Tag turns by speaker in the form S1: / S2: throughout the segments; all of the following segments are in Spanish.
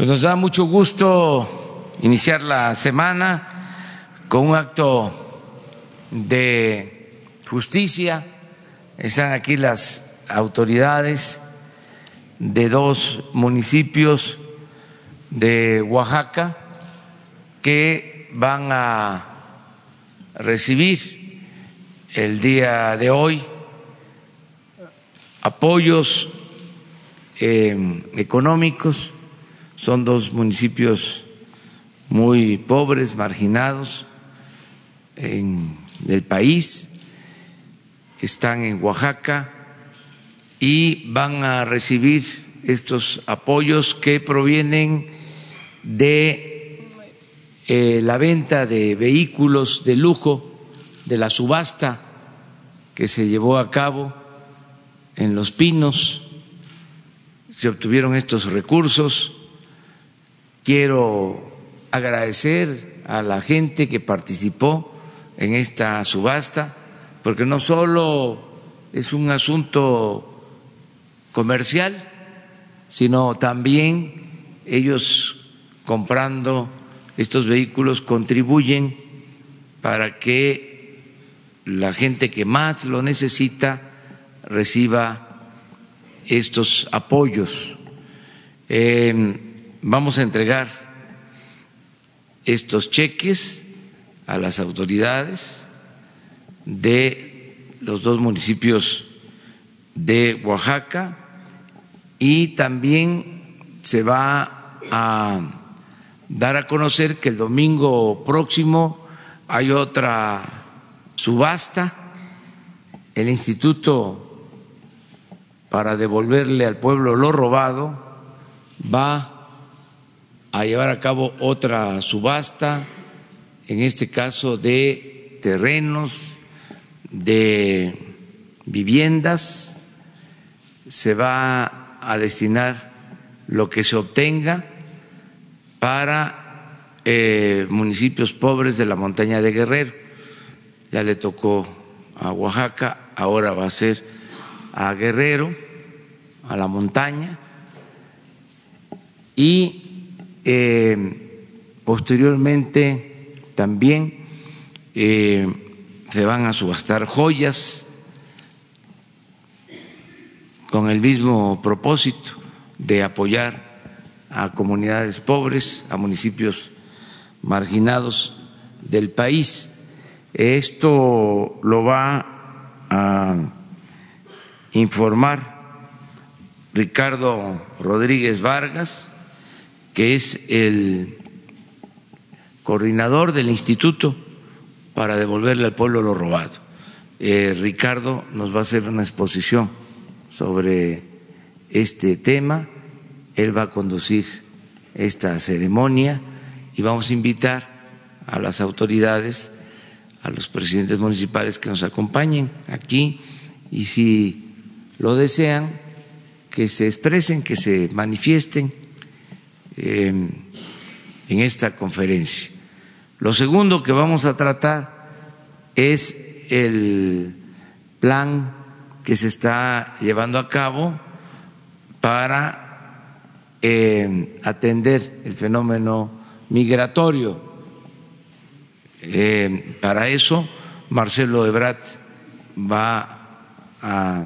S1: Pues nos da mucho gusto iniciar la semana con un acto de justicia. Están aquí las autoridades de dos municipios de Oaxaca que van a recibir el día de hoy apoyos eh, económicos son dos municipios muy pobres, marginados en el país, que están en Oaxaca y van a recibir estos apoyos que provienen de eh, la venta de vehículos de lujo, de la subasta que se llevó a cabo en Los Pinos. Se obtuvieron estos recursos Quiero agradecer a la gente que participó en esta subasta, porque no solo es un asunto comercial, sino también ellos comprando estos vehículos contribuyen para que la gente que más lo necesita reciba estos apoyos. Eh, vamos a entregar estos cheques a las autoridades de los dos municipios de Oaxaca y también se va a dar a conocer que el domingo próximo hay otra subasta. El instituto para devolverle al pueblo lo robado va a llevar a cabo otra subasta, en este caso de terrenos, de viviendas, se va a destinar lo que se obtenga para eh, municipios pobres de la montaña de Guerrero. Ya le tocó a Oaxaca, ahora va a ser a Guerrero, a la montaña, y eh, posteriormente también eh, se van a subastar joyas con el mismo propósito de apoyar a comunidades pobres, a municipios marginados del país. Esto lo va a informar Ricardo Rodríguez Vargas, que es el coordinador del instituto para devolverle al pueblo lo robado. Eh, Ricardo nos va a hacer una exposición sobre este tema, él va a conducir esta ceremonia y vamos a invitar a las autoridades, a los presidentes municipales que nos acompañen aquí y si lo desean, que se expresen, que se manifiesten en esta conferencia. Lo segundo que vamos a tratar es el plan que se está llevando a cabo para eh, atender el fenómeno migratorio. Eh, para eso, Marcelo Ebrat va a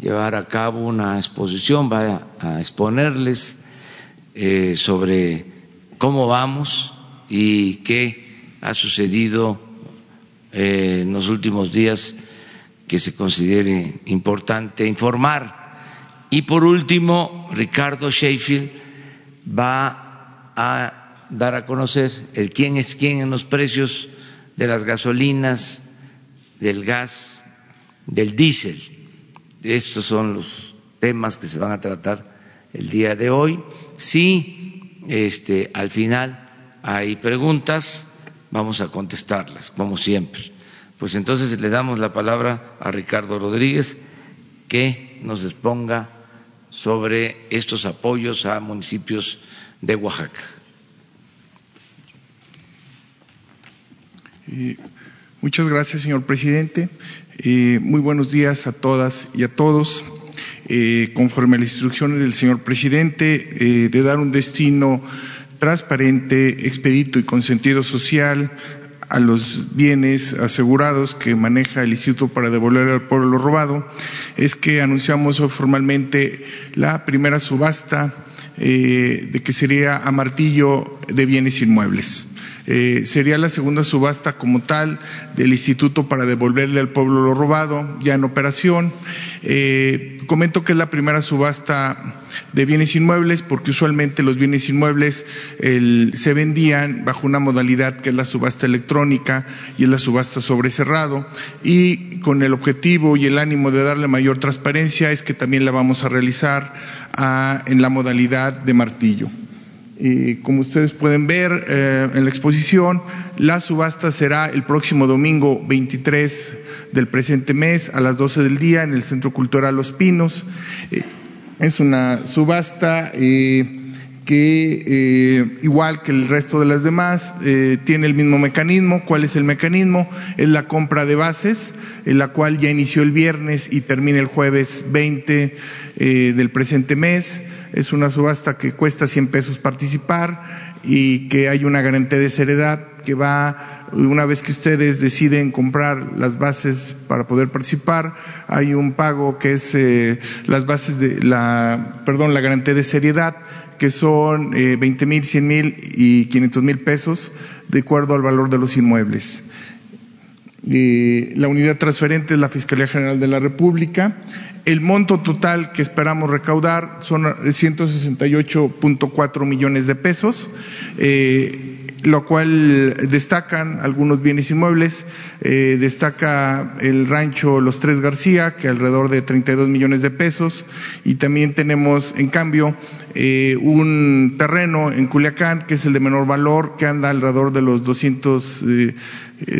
S1: llevar a cabo una exposición, va a exponerles eh, sobre cómo vamos y qué ha sucedido eh, en los últimos días que se considere importante informar. Y por último, Ricardo Sheffield va a dar a conocer el quién es quién en los precios de las gasolinas, del gas, del diésel. Estos son los temas que se van a tratar el día de hoy. Si este, al final hay preguntas, vamos a contestarlas, como siempre. Pues entonces le damos la palabra a Ricardo Rodríguez que nos exponga sobre estos apoyos a municipios de Oaxaca.
S2: muchas gracias, señor presidente. muy buenos días a todas y a todos. Eh, conforme a las instrucciones del señor presidente, eh, de dar un destino transparente, expedito y con sentido social a los bienes asegurados que maneja el Instituto para devolver al pueblo lo robado, es que anunciamos formalmente la primera subasta eh, de que sería a martillo de bienes inmuebles. Eh, sería la segunda subasta como tal del Instituto para devolverle al pueblo lo robado, ya en operación. Eh, comento que es la primera subasta de bienes inmuebles porque usualmente los bienes inmuebles se vendían bajo una modalidad que es la subasta electrónica y es la subasta sobre cerrado y con el objetivo y el ánimo de darle mayor transparencia es que también la vamos a realizar ah, en la modalidad de martillo como ustedes pueden ver eh, en la exposición, la subasta será el próximo domingo 23 del presente mes a las 12 del día en el Centro Cultural Los Pinos. Eh, es una subasta eh, que, igual que el resto de las demás, tiene el mismo mecanismo. ¿Cuál es el mecanismo? Es la compra de bases, en la cual ya inició el viernes y termina el jueves 20 del presente mes es una subasta que cuesta 100 pesos participar y que hay una garantía de seriedad que va, una vez que ustedes deciden comprar las bases para poder participar, hay un pago que es eh, las bases de la, perdón, la garantía de seriedad, que son eh, 20 mil, 100 mil y 500 mil pesos, de acuerdo al valor de los inmuebles. Eh, la unidad transferente es la Fiscalía General de la República. El monto total que esperamos recaudar son 168.4 millones de pesos, eh, lo cual destacan algunos bienes inmuebles. Eh, destaca el rancho Los Tres García, que alrededor de 32 millones de pesos. Y también tenemos, en cambio, eh, un terreno en Culiacán, que es el de menor valor, que anda alrededor de los 200,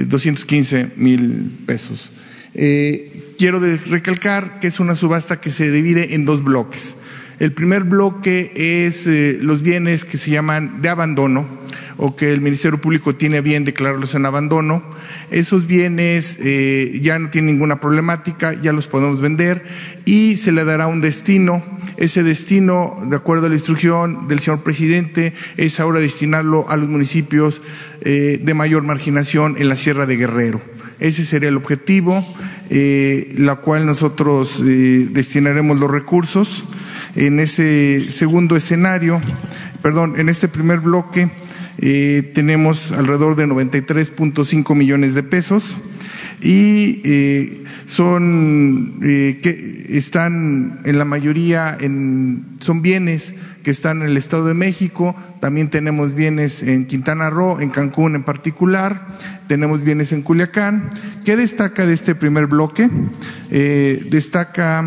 S2: 215 mil pesos. Eh, quiero recalcar que es una subasta que se divide en dos bloques. El primer bloque es eh, los bienes que se llaman de abandono o que el Ministerio Público tiene bien declararlos en abandono. Esos bienes eh, ya no tienen ninguna problemática, ya los podemos vender y se le dará un destino. Ese destino, de acuerdo a la instrucción del señor presidente, es ahora destinarlo a los municipios de mayor marginación en la Sierra de Guerrero. Ese sería el objetivo, eh, la cual nosotros eh, destinaremos los recursos. En ese segundo escenario, perdón, en este primer bloque eh, tenemos alrededor de 93.5 millones de pesos y eh, son eh, que están en la mayoría en son bienes que están en el Estado de México, también tenemos bienes en Quintana Roo, en Cancún en particular, tenemos bienes en Culiacán. ¿Qué destaca de este primer bloque? Destaca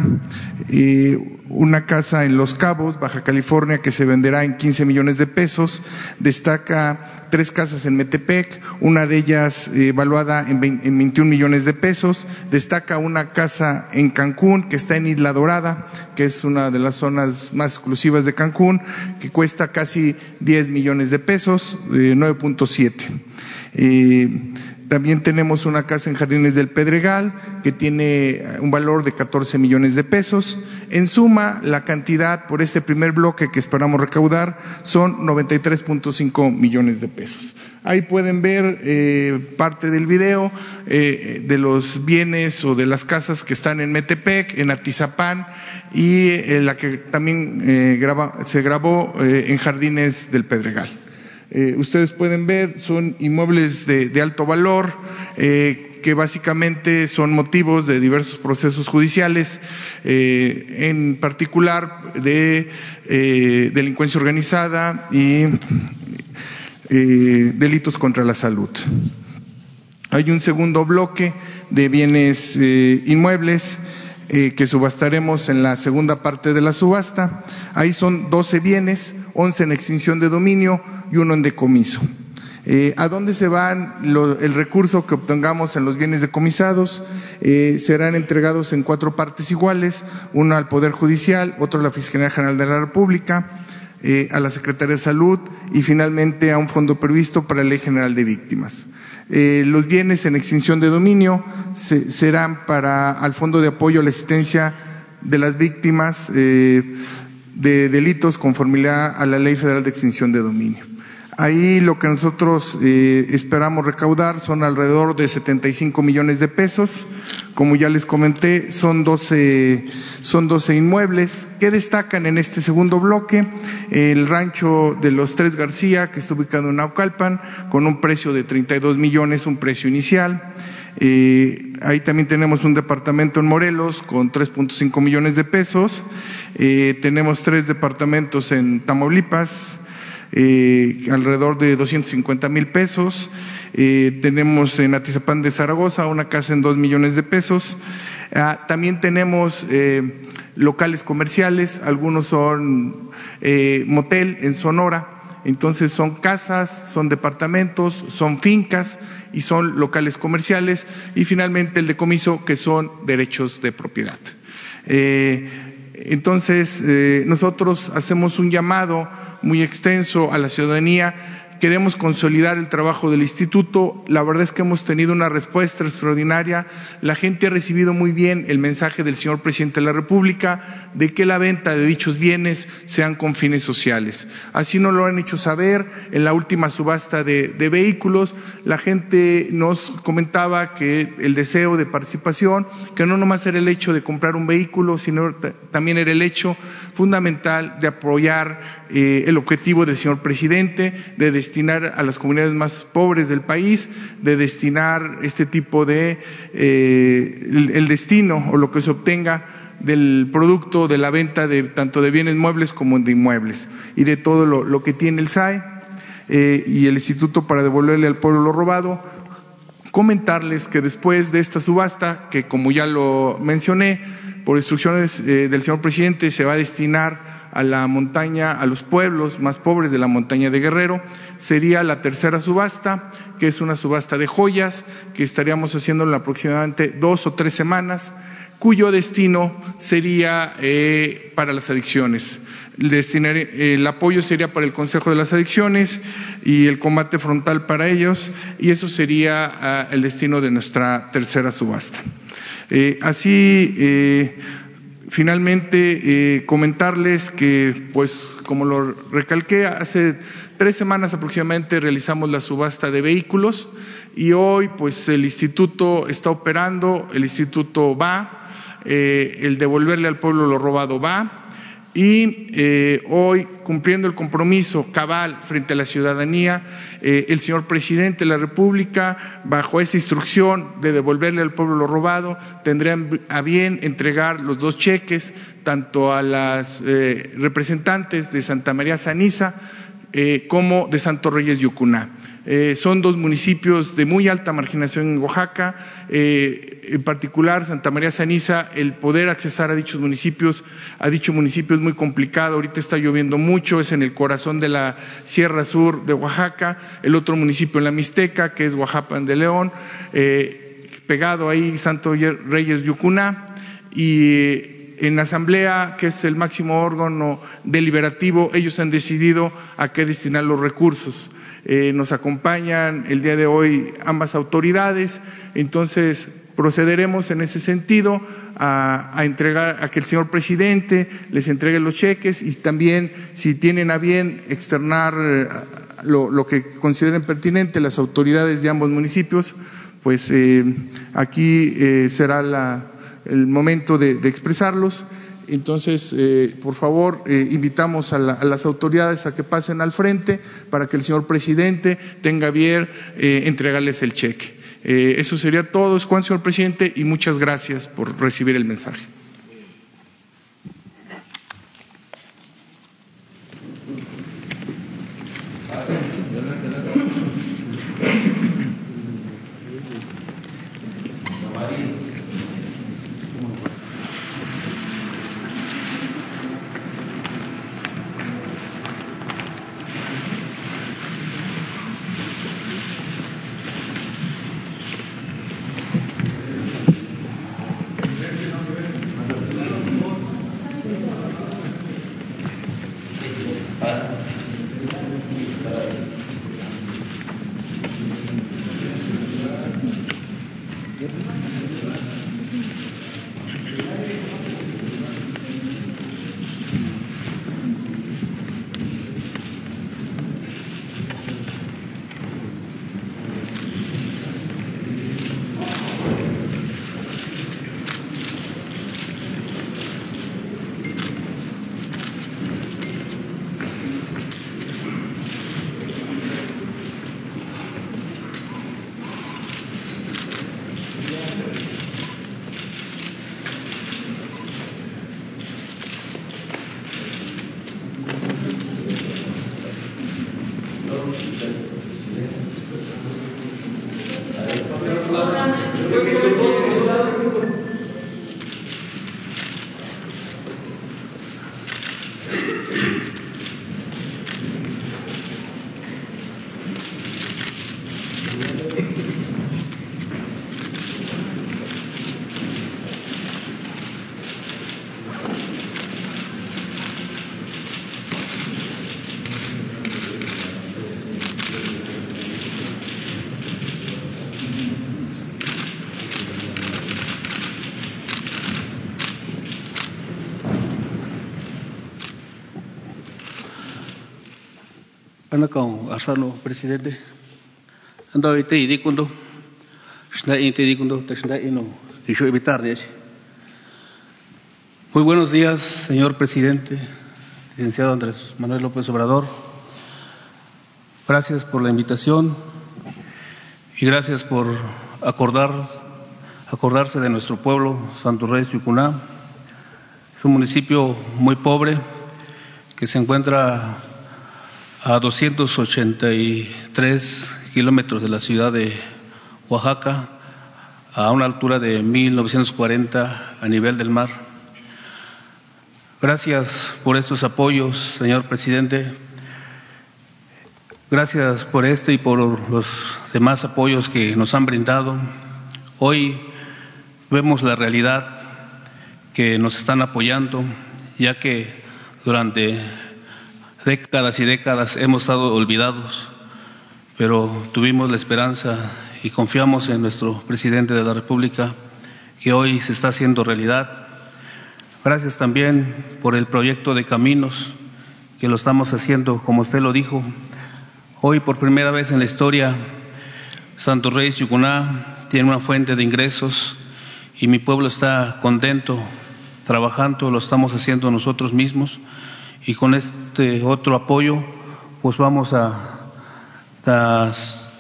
S2: una casa en Los Cabos, Baja California, que se venderá en 15 millones de pesos. Destaca tres casas en Metepec, una de ellas eh, evaluada en, 21 millones de pesos. Destaca una casa en Cancún, que está en Isla Dorada, que es una de las zonas más exclusivas de Cancún, que cuesta casi 10 millones de pesos, 9.7. Eh, también tenemos una casa en Jardines del Pedregal que tiene un valor de 14 millones de pesos. En suma, la cantidad por este primer bloque que esperamos recaudar son 93.5 millones de pesos. Ahí pueden ver eh, parte del video eh, de los bienes o de las casas que están en Metepec, en Atizapán y eh, la que también se grabó en Jardines del Pedregal. Eh, ustedes pueden ver, son inmuebles de, alto valor, eh, que básicamente son motivos de diversos procesos judiciales, eh, en particular de delincuencia organizada y delitos contra la salud. Hay un segundo bloque de bienes inmuebles que subastaremos en la segunda parte de la subasta. Ahí son 12 bienes 11 en extinción de dominio y uno en decomiso. Eh, ¿A dónde se van el recurso que obtengamos en los bienes decomisados? Eh, serán entregados en cuatro partes iguales, uno al Poder Judicial, otro a la Fiscalía General de la República, eh, a la Secretaría de Salud y finalmente a un fondo previsto para la Ley General de Víctimas. los bienes en extinción de dominio serán para al Fondo de Apoyo a la Asistencia de las víctimas de delitos conformidad a la Ley Federal de Extinción de Dominio. Ahí lo que nosotros eh, esperamos recaudar son alrededor de 75 millones de pesos. Como ya les comenté, son 12, son 12 inmuebles que destacan en este segundo bloque. El rancho de los Tres García, que está ubicado en Naucalpan, con un precio de 32 millones, un precio inicial. Ahí también tenemos un departamento en Morelos con 3.5 millones de pesos. Eh, tenemos tres departamentos en Tamaulipas, eh, alrededor de 250 mil pesos. Eh, tenemos en Atizapán de Zaragoza una casa en dos millones de pesos. Ah, también tenemos locales comerciales, algunos son motel en Sonora. Entonces son casas, son departamentos, son fincas y son locales comerciales. Y finalmente el decomiso, que son derechos de propiedad. entonces, nosotros hacemos un llamado muy extenso a la ciudadanía queremos consolidar el trabajo del instituto. La verdad es que hemos tenido una respuesta extraordinaria. La gente ha recibido muy bien el mensaje del señor presidente de la República de que la venta de dichos bienes sean con fines sociales. Así nos lo han hecho saber en la última subasta de, de vehículos. La gente nos comentaba que el deseo de participación, que no nomás era el hecho de comprar un vehículo, sino también era el hecho fundamental de apoyar eh, el objetivo del señor presidente de destinar a las comunidades más pobres del país, de destinar este tipo de eh, el, destino o lo que se obtenga del producto de la venta de tanto de bienes muebles como de inmuebles y de todo lo, que tiene el SAE eh, y el Instituto para devolverle al pueblo lo robado. Comentarles que después de esta subasta, que como ya lo mencioné, por instrucciones del señor presidente se va a destinar a la montaña, a los pueblos más pobres de la montaña de Guerrero. Sería la tercera subasta, que es una subasta de joyas, que estaríamos haciendo en aproximadamente dos o tres semanas, cuyo destino sería eh, para las adicciones. El, apoyo sería para el Consejo de las Adicciones y el combate frontal para ellos, y eso sería ah, el destino de nuestra tercera subasta. Eh, así, eh, Finalmente, eh, comentarles que, pues, como lo recalqué, hace tres semanas aproximadamente realizamos la subasta de vehículos y hoy, pues, el instituto está operando, el instituto va, el devolverle al pueblo lo robado va, y eh, hoy, cumpliendo el compromiso cabal frente a la ciudadanía, eh, el señor presidente de la República, bajo esa instrucción de devolverle al pueblo lo robado, tendrían a bien entregar los dos cheques, tanto a las eh, representantes de Santa María Saniza como de Santo Reyes Yucuná. Eh, son dos municipios de muy alta marginación en Oaxaca, eh, en particular Santa María Saniza, el poder accesar a dichos municipios, a dicho municipio es muy complicado, ahorita está lloviendo mucho, es en el corazón de la Sierra Sur de Oaxaca, el otro municipio en la Mixteca, que es Oaxaca de León, eh, pegado ahí Santo Reyes Yucuná, y en la Asamblea, que es el máximo órgano deliberativo, ellos han decidido a qué destinar los recursos. Eh, nos acompañan el día de hoy ambas autoridades, entonces procederemos en ese sentido a, entregar a que el señor presidente les entregue los cheques y también si tienen a bien externar eh, lo, que consideren pertinente las autoridades de ambos municipios, pues eh, aquí será el momento de expresarlos. Entonces, eh, por favor, eh, invitamos a, las autoridades a que pasen al frente para que el señor presidente tenga bien eh, entregarles el cheque. eso sería todo. Es Juan, señor presidente, y muchas gracias por recibir el mensaje.
S3: Ana con Arsalo, presidente. Ando ite idikundo. Shna ite idikundo, tashna ino. Kisho evitar Muy buenos días, señor presidente, licenciado Andrés Manuel López Obrador. Gracias por la invitación y gracias por acordar, acordarse de nuestro pueblo, Santo Rey Yucuná. Es un municipio muy pobre que se encuentra a 283 kilómetros de la ciudad de Oaxaca, a una altura de 1940 a nivel del mar. Gracias por estos apoyos, señor presidente. Gracias por esto y por los demás apoyos que nos han brindado. Hoy vemos la realidad que nos están apoyando, ya que durante décadas y décadas hemos estado olvidados, pero tuvimos la esperanza y confiamos en nuestro presidente de la República que hoy se está haciendo realidad. Gracias también por el proyecto de caminos que lo estamos haciendo, como usted lo dijo. Hoy por primera vez en la historia, Santo Rey Yucuná tiene una fuente de ingresos y mi pueblo está contento, trabajando, lo estamos haciendo nosotros mismos y con este otro apoyo pues vamos a,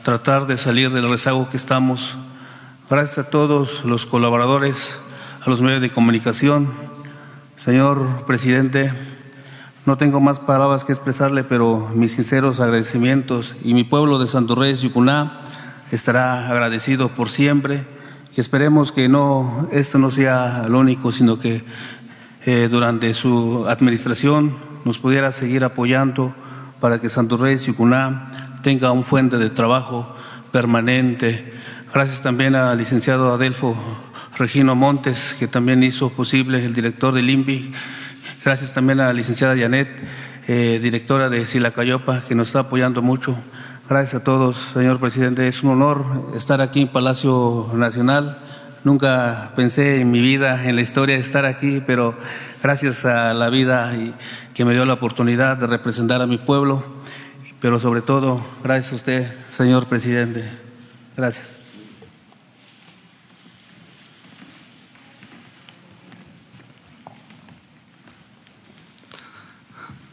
S3: tratar de salir del rezago que estamos. Gracias a todos los colaboradores, a los medios de comunicación. Señor presidente, no tengo más palabras que expresarle, pero mis sinceros agradecimientos y mi pueblo de Santo Reyes, Yucuná, estará agradecido por siempre y esperemos que no, esto no sea lo único, sino que eh, durante su administración nos pudiera seguir apoyando para que Santo Rey Sicuná tenga un fuente de trabajo permanente. Gracias también al licenciado Adelfo Regino Montes, que también hizo posible el director del INVI. Gracias también a la licenciada Janet, eh, directora de Silacayopa, que nos está apoyando mucho. Gracias a todos, señor presidente. Es un honor estar aquí en Palacio Nacional. Nunca pensé en mi vida, en la historia, de estar aquí, pero gracias a la vida y que me dio la oportunidad de representar a mi pueblo, pero sobre todo gracias a usted, señor presidente. Gracias.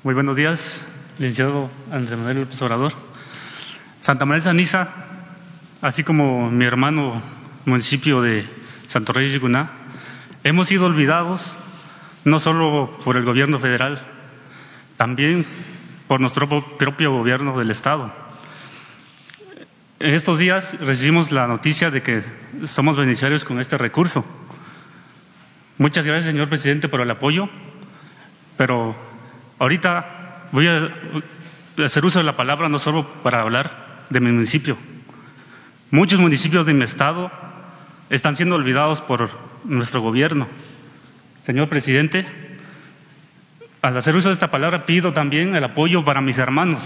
S4: Muy buenos días, licenciado Andrés Manuel López Obrador. Santa María de Saniza, así como mi hermano municipio de Santo Reyes de Guná, hemos sido olvidados no solo por el gobierno federal, también por nuestro propio gobierno del Estado. En estos días recibimos la noticia de que somos beneficiarios con este recurso. Muchas gracias, señor presidente, por el apoyo, pero ahorita voy a hacer uso de la palabra no solo para hablar de mi municipio. Muchos municipios de mi estado están siendo olvidados por nuestro gobierno. Señor presidente, al hacer uso de esta palabra pido también el apoyo para mis hermanos,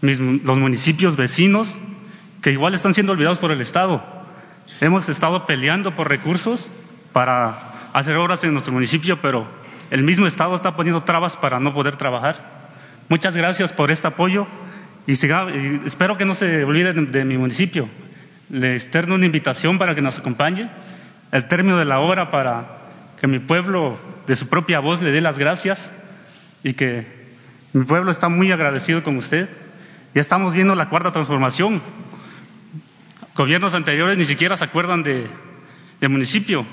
S4: los municipios vecinos que igual están siendo olvidados por el Estado. Hemos estado peleando por recursos para hacer obras en nuestro municipio, pero el mismo Estado está poniendo trabas para no poder trabajar. Muchas gracias por este apoyo y, espero que no se olviden de, mi municipio. Le externo una invitación para que nos acompañe. El término de la obra para que mi pueblo de su propia voz le dé las gracias y que mi pueblo está muy agradecido con usted. Ya estamos viendo la cuarta transformación. Gobiernos anteriores ni siquiera se acuerdan de, del municipio.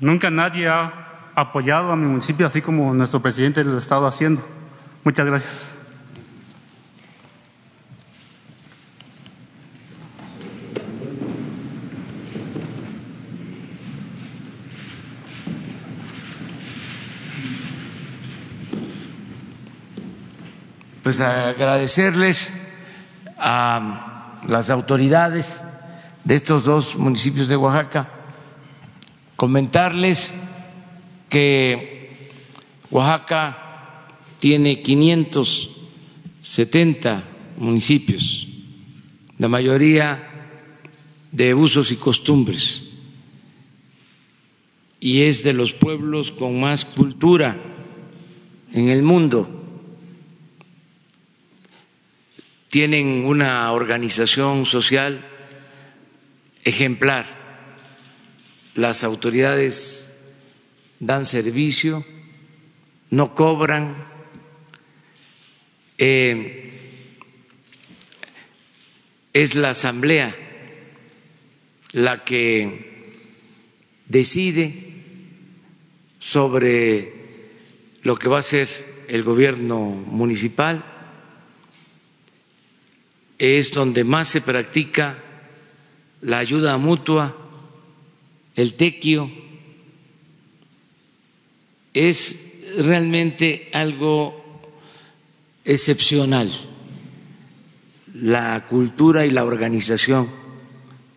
S4: Nunca nadie ha apoyado a mi municipio así como nuestro presidente lo ha estado haciendo. Muchas gracias.
S1: Pues agradecerles a las autoridades de estos dos municipios de Oaxaca, comentarles que Oaxaca tiene 570 municipios, la mayoría de usos y costumbres, y es de los pueblos con más cultura en el mundo. Tienen una organización social ejemplar. Las autoridades dan servicio, no cobran. Eh, es la asamblea la que decide sobre lo que va a ser el gobierno municipal, es donde más se practica la ayuda mutua, el tequio, es realmente algo excepcional la cultura y la organización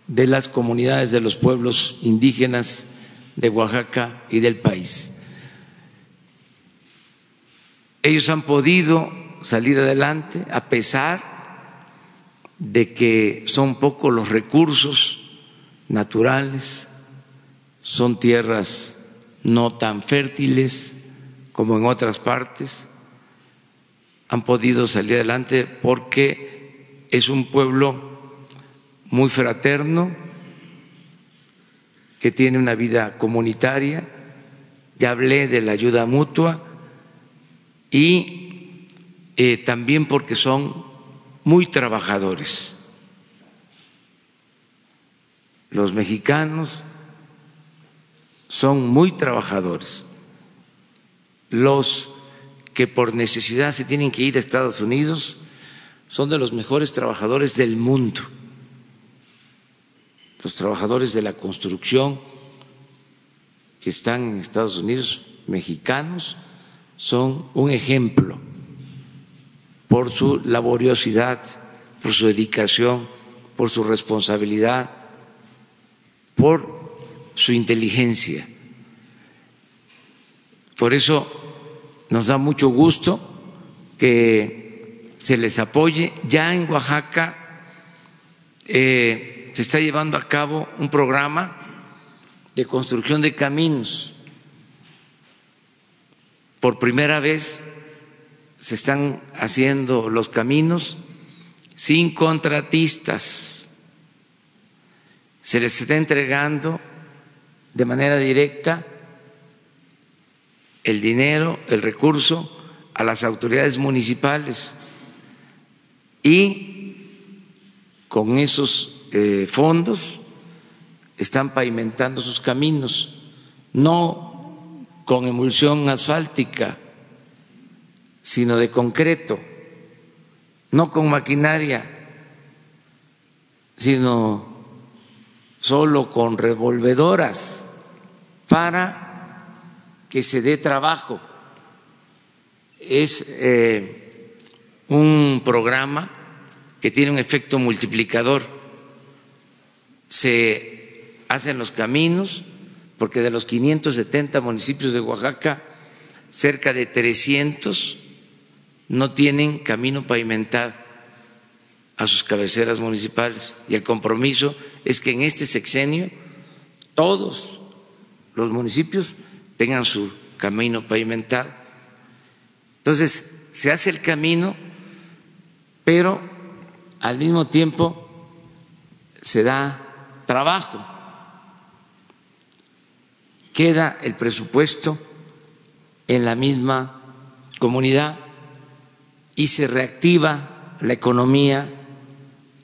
S1: de las comunidades de los pueblos indígenas de Oaxaca y del país. Ellos han podido salir adelante a pesar de que son pocos los recursos naturales, son tierras no tan fértiles como en otras partes, han podido salir adelante porque es un pueblo muy fraterno, que tiene una vida comunitaria, ya hablé de la ayuda mutua y eh, también porque son muy trabajadores. Los mexicanos son muy trabajadores. Los que por necesidad se tienen que ir a Estados Unidos son de los mejores trabajadores del mundo. Los trabajadores de la construcción que están en Estados Unidos, mexicanos, son un ejemplo por su laboriosidad, por su dedicación, por su responsabilidad, por su inteligencia. Por eso nos da mucho gusto que se les apoye. Ya en Oaxaca eh, se está llevando a cabo un programa de construcción de caminos. Por primera vez se están haciendo los caminos sin contratistas. Se les está entregando de manera directa el dinero, el recurso a las autoridades municipales y con esos eh, fondos están pavimentando sus caminos, no con emulsión asfáltica, sino de concreto, no con maquinaria, sino solo con revolvedoras para que se dé trabajo. Es eh, un programa que tiene un efecto multiplicador. Se hacen los caminos, porque de los 570 municipios de Oaxaca, cerca de 300 no tienen camino pavimentado a sus cabeceras municipales y el compromiso es que en este sexenio todos los municipios tengan su camino pavimentado. Entonces, se hace el camino, pero al mismo tiempo se da trabajo. Queda el presupuesto en la misma comunidad y se reactiva la economía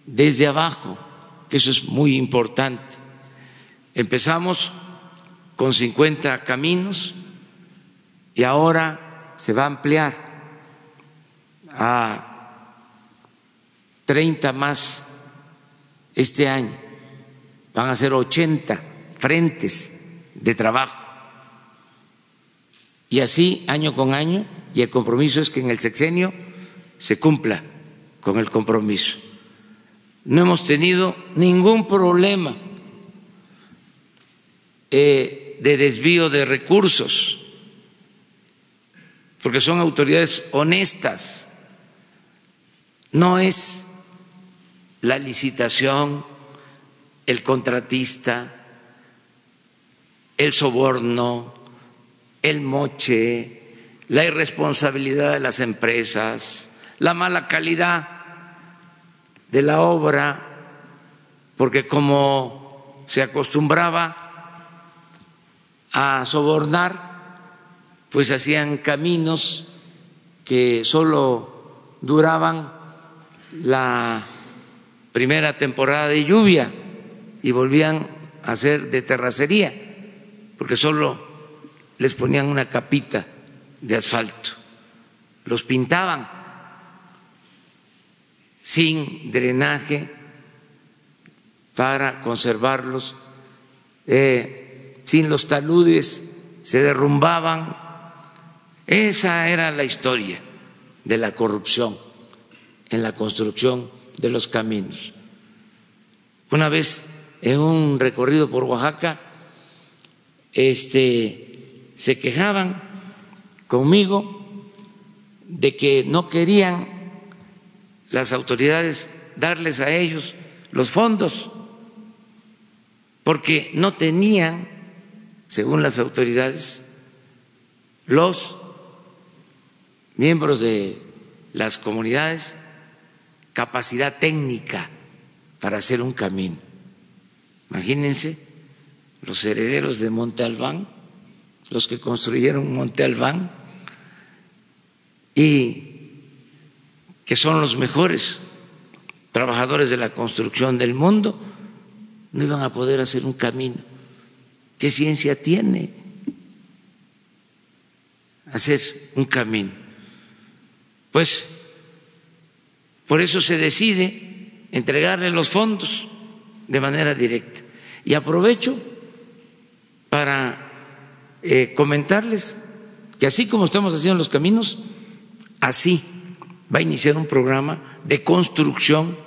S1: desde abajo, que eso es muy importante. Empezamos con 50 caminos y ahora se va a ampliar a 30 más este año. Van a ser 80 frentes de trabajo. Y así año con año, y el compromiso es que en el sexenio se cumpla con el compromiso. No hemos tenido ningún problema eh, de desvío de recursos, porque son autoridades honestas. No es la licitación, el contratista, el soborno, el moche, la irresponsabilidad de las empresas, la mala calidad de la obra, porque como se acostumbraba a sobornar, pues hacían caminos que solo duraban la primera temporada de lluvia y volvían a ser de terracería, porque solo les ponían una capita de asfalto, los pintaban sin drenaje para conservarlos, eh, sin los taludes, se derrumbaban. Esa era la historia de la corrupción en la construcción de los caminos. Una vez en un recorrido por Oaxaca, este, se quejaban conmigo de que no querían las autoridades darles a ellos los fondos porque no tenían, según las autoridades, los miembros de las comunidades capacidad técnica para hacer un camino. Imagínense los herederos de Monte Albán, los que construyeron Monte Albán y que son los mejores trabajadores de la construcción del mundo, no iban a poder hacer un camino. ¿Qué ciencia tiene hacer un camino? Pues por eso se decide entregarle los fondos de manera directa. Y aprovecho para eh, comentarles que así como estamos haciendo los caminos, así va a iniciar un programa de construcción,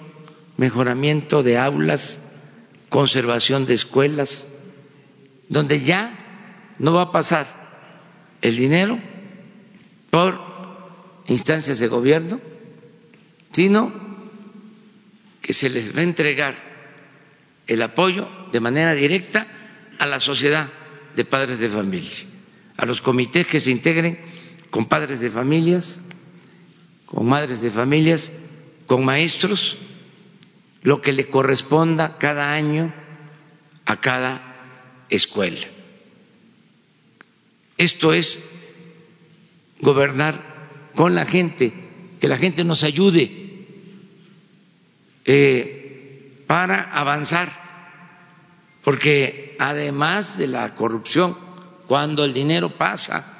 S1: mejoramiento de aulas, conservación de escuelas, donde ya no va a pasar el dinero por instancias de gobierno, sino que se les va a entregar el apoyo de manera directa a la sociedad de padres de familia, a los comités que se integren con padres de familias, con madres de familias, con maestros, lo que le corresponda cada año a cada escuela. Esto es gobernar con la gente, que la gente nos ayude eh, para avanzar, porque además de la corrupción, cuando el dinero pasa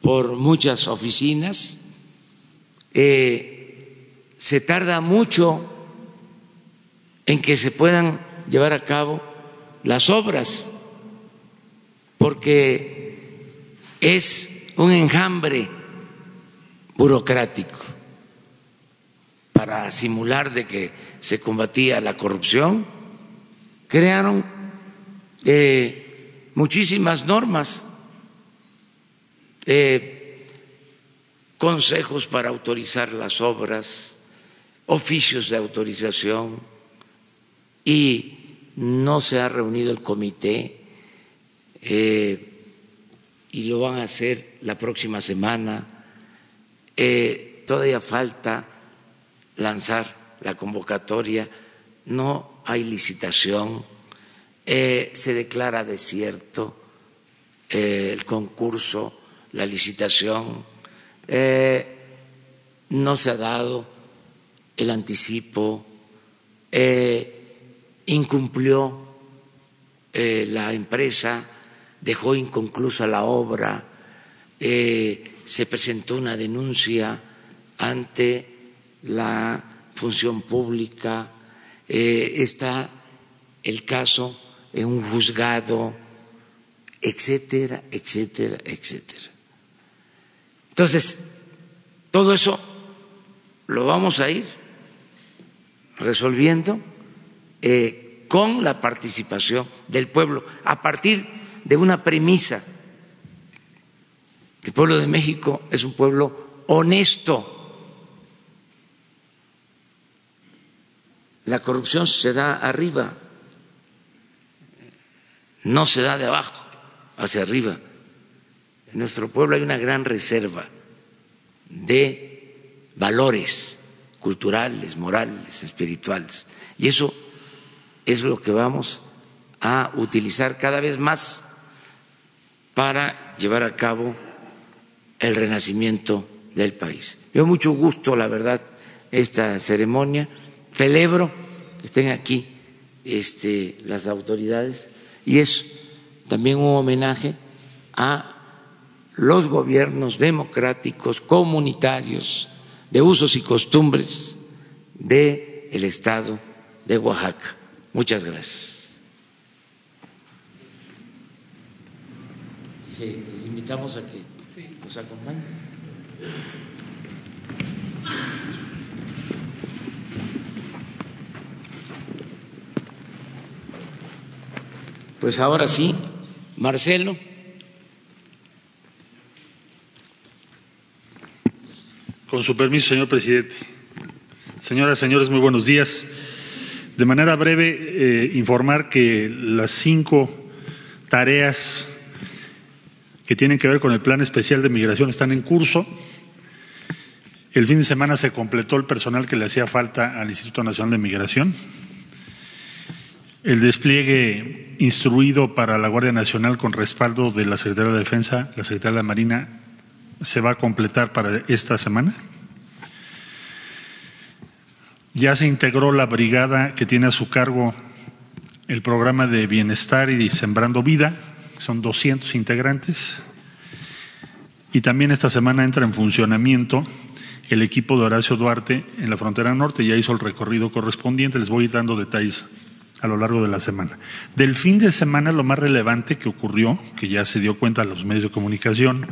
S1: por muchas oficinas, eh, se tarda mucho en que se puedan llevar a cabo las obras, porque es un enjambre burocrático para simular de que se combatía la corrupción, crearon eh, muchísimas normas, eh, consejos para autorizar las obras, oficios de autorización y no se ha reunido el comité eh, y lo van a hacer la próxima semana. todavía falta lanzar la convocatoria, no hay licitación, eh, se declara desierto eh, el concurso, la licitación, eh, no se ha dado el anticipo, incumplió la empresa, dejó inconclusa la obra, se presentó una denuncia ante la función pública, eh, está el caso en un juzgado, etcétera, etcétera, etcétera. Entonces, todo eso lo vamos a ir resolviendo eh, con la participación del pueblo, a partir de una premisa. El pueblo de México es un pueblo honesto. La corrupción se da arriba, no se da de abajo hacia arriba. Nuestro pueblo hay una gran reserva de valores culturales, morales, espirituales. Y eso es lo que vamos a utilizar cada vez más para llevar a cabo el renacimiento del país. Yo mucho gusto, la verdad, esta ceremonia. Celebro que estén aquí este, las autoridades y es también un homenaje a los gobiernos democráticos, comunitarios, de usos y costumbres del el Estado de Oaxaca. Muchas gracias. Sí, les invitamos a que nos acompañen. Pues ahora sí, Marcelo.
S5: Con su permiso, señor presidente. Señoras, señores, muy buenos días. De manera breve, eh, informar que las cinco tareas que tienen que ver con el Plan Especial de Migración están en curso. El fin de semana se completó el personal que le hacía falta al Instituto Nacional de Migración. El despliegue instruido para la Guardia Nacional con respaldo de la Secretaría de Defensa, la Secretaría de la Marina se va a completar para esta semana. Ya se integró la brigada que tiene a su cargo el programa de bienestar y Sembrando Vida, son 200 integrantes. Y también esta semana entra en funcionamiento el equipo de Horacio Duarte en la frontera norte, ya hizo el recorrido correspondiente, les voy dando detalles a lo largo de la semana. Del fin de semana lo más relevante que ocurrió, que ya se dio cuenta los medios de comunicación,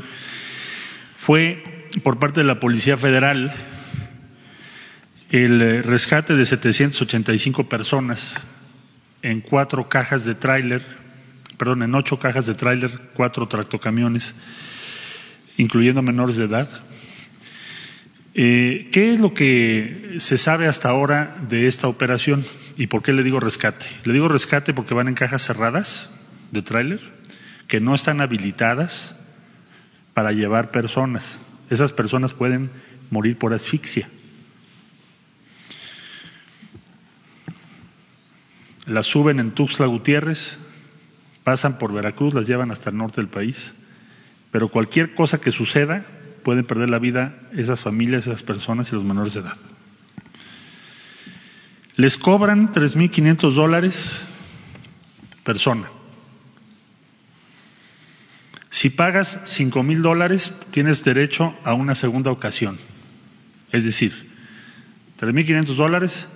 S5: fue por parte de la Policía Federal el rescate de 785 personas en cuatro cajas de tráiler, perdón, en ocho cajas de tráiler, cuatro tractocamiones, incluyendo menores de edad. Eh, ¿Qué es lo que se sabe hasta ahora de esta operación y por qué le digo rescate? Le digo rescate porque van en cajas cerradas de tráiler, que no están habilitadas, para llevar personas. Esas personas pueden morir por asfixia. Las suben en Tuxtla Gutiérrez, pasan por Veracruz, las llevan hasta el norte del país, pero cualquier cosa que suceda pueden perder la vida esas familias, esas personas y los menores de edad. Les cobran 3.500 dólares persona. Si pagas cinco mil dólares, tienes derecho a una segunda ocasión. Es decir, tres mil quinientos dólares,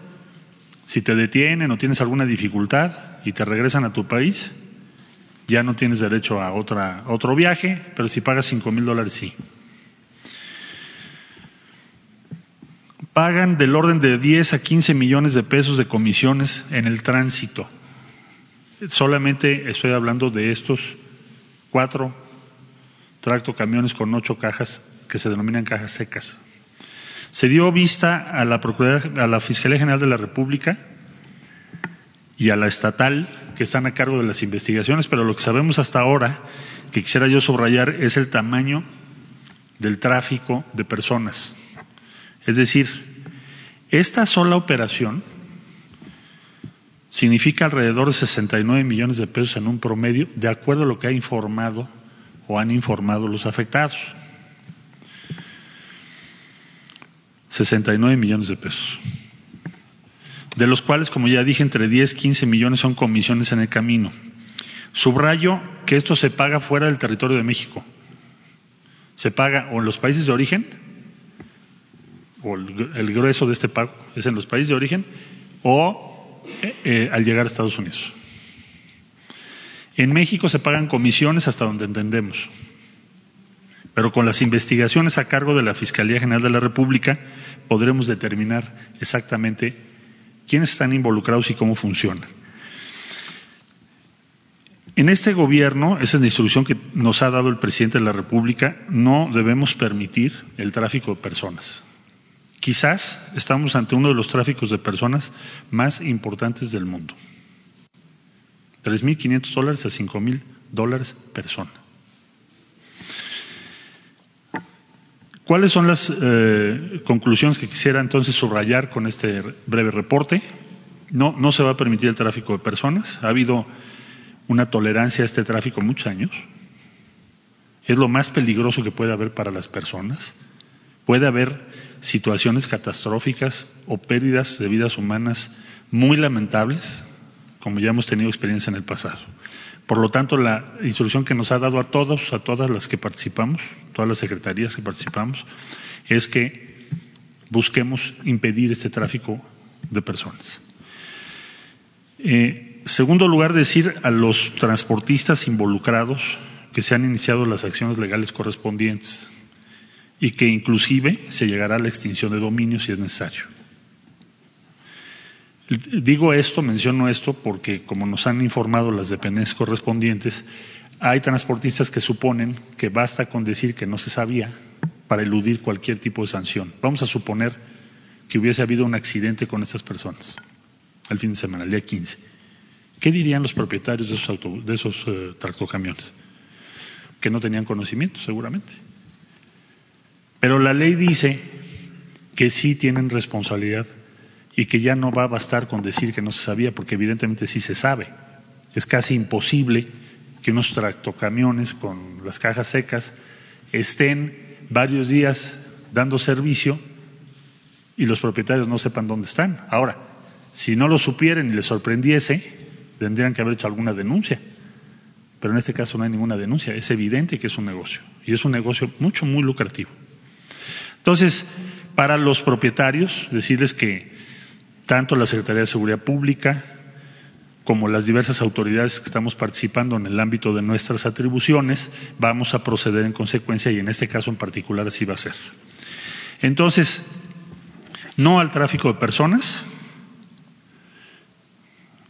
S5: si te detienen o tienes alguna dificultad y te regresan a tu país, ya no tienes derecho a otra, otro viaje, pero si pagas cinco mil dólares, sí. Pagan del orden de 10 a 15 millones de pesos de comisiones en el tránsito. Solamente estoy hablando de estos cuatro tracto camiones con ocho cajas que se denominan cajas secas. Se dio vista a la, a la Fiscalía General de la República y a la estatal que están a cargo de las investigaciones, pero lo que sabemos hasta ahora, que quisiera yo subrayar, es el tamaño del tráfico de personas. Es decir, esta sola operación significa alrededor de 69 millones de pesos en un promedio, de acuerdo a lo que ha informado o han informado los afectados. 69 millones de pesos. De los cuales, como ya dije, entre 10 y 15 millones son comisiones en el camino. Subrayo que esto se paga fuera del territorio de México. Se paga o en los países de origen, o el, grueso de este pago es en los países de origen, o eh, eh, al llegar a Estados Unidos. En México se pagan comisiones hasta donde entendemos. Pero con las investigaciones a cargo de la Fiscalía General de la República podremos determinar exactamente quiénes están involucrados y cómo funcionan. En este gobierno, esa es la instrucción que nos ha dado el presidente de la República, no debemos permitir el tráfico de personas. Quizás estamos ante uno de los tráficos de personas más importantes del mundo. 3.500 dólares a 5.000 dólares persona. ¿Cuáles son las eh, conclusiones que quisiera entonces subrayar con este breve reporte? No, no se va a permitir el tráfico de personas. Ha habido una tolerancia a este tráfico muchos años. Es lo más peligroso que puede haber para las personas. Puede haber situaciones catastróficas o pérdidas de vidas humanas muy lamentables, como ya hemos tenido experiencia en el pasado. Por lo tanto, la instrucción que nos ha dado a todos, a todas las que participamos, todas las secretarías que participamos, es que busquemos impedir este tráfico de personas. Eh, segundo lugar, decir a los transportistas involucrados que se han iniciado las acciones legales correspondientes y que inclusive se llegará a la extinción de dominio si es necesario. Digo esto, menciono esto, porque como nos han informado las dependencias correspondientes, hay transportistas que suponen que basta con decir que no se sabía para eludir cualquier tipo de sanción. Vamos a suponer que hubiese habido un accidente con estas personas al fin de semana, el día 15. ¿Qué dirían los propietarios de esos, de esos eh, tractocamiones? Que no tenían conocimiento, seguramente. Pero la ley dice que sí tienen responsabilidad y que ya no va a bastar con decir que no se sabía, porque evidentemente sí se sabe. Es casi imposible que unos tractocamiones con las cajas secas estén varios días dando servicio y los propietarios no sepan dónde están. Ahora, si no lo supieran y les sorprendiese, tendrían que haber hecho alguna denuncia. Pero en este caso no hay ninguna denuncia. Es evidente que es un negocio. Y es un negocio mucho, muy lucrativo. Entonces, para los propietarios, decirles que tanto la Secretaría de Seguridad Pública como las diversas autoridades que estamos participando en el ámbito de nuestras atribuciones, vamos a proceder en consecuencia y en este caso en particular así va a ser. Entonces, no al tráfico de personas,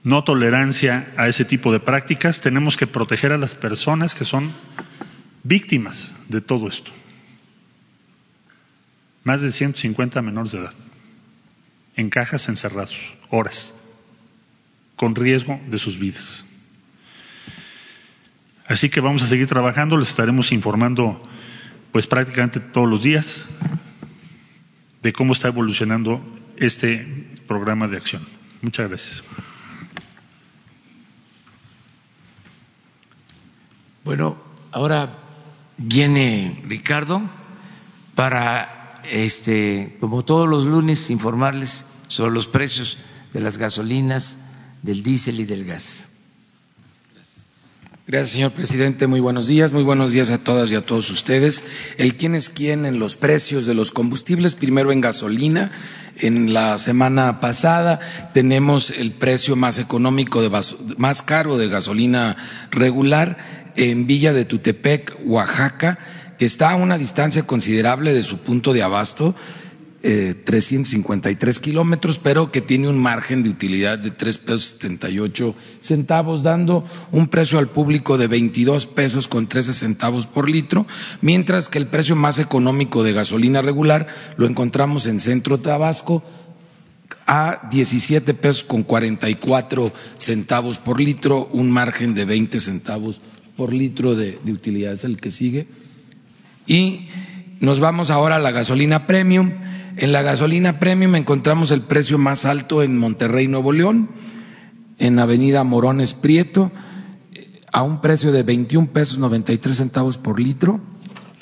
S5: no tolerancia a ese tipo de prácticas, tenemos que proteger a las personas que son víctimas de todo esto. Más de 150 menores de edad en cajas encerrados, horas, con riesgo de sus vidas. Así que vamos a seguir trabajando, les estaremos informando pues prácticamente todos los días de cómo está evolucionando este programa de acción. Muchas gracias.
S1: Bueno, ahora viene Ricardo para este como todos los lunes informarles sobre los precios de las gasolinas, del diésel y del gas.
S6: Gracias, señor presidente. Muy buenos días. Muy buenos días a todas y a todos ustedes. El quién es quién en los precios de los combustibles. Primero en gasolina. En la semana pasada tenemos el precio más económico, de, más caro de gasolina regular en Villa de Tutepec, Oaxaca, que está a una distancia considerable de su punto de abasto 353 eh, kilómetros, pero que tiene un margen de utilidad de tres pesos 78 centavos, dando un precio al público de 22 pesos con 13 centavos por litro, mientras que el precio más económico de gasolina regular lo encontramos en Centro Tabasco a 17 pesos con 44 centavos por litro, un margen de 20 centavos por litro de, de utilidad es el que sigue. Y nos vamos ahora a la gasolina premium en la gasolina premium encontramos el precio más alto en Monterrey, Nuevo León, en Avenida Morones Prieto, a un precio de 21 pesos 93 centavos por litro,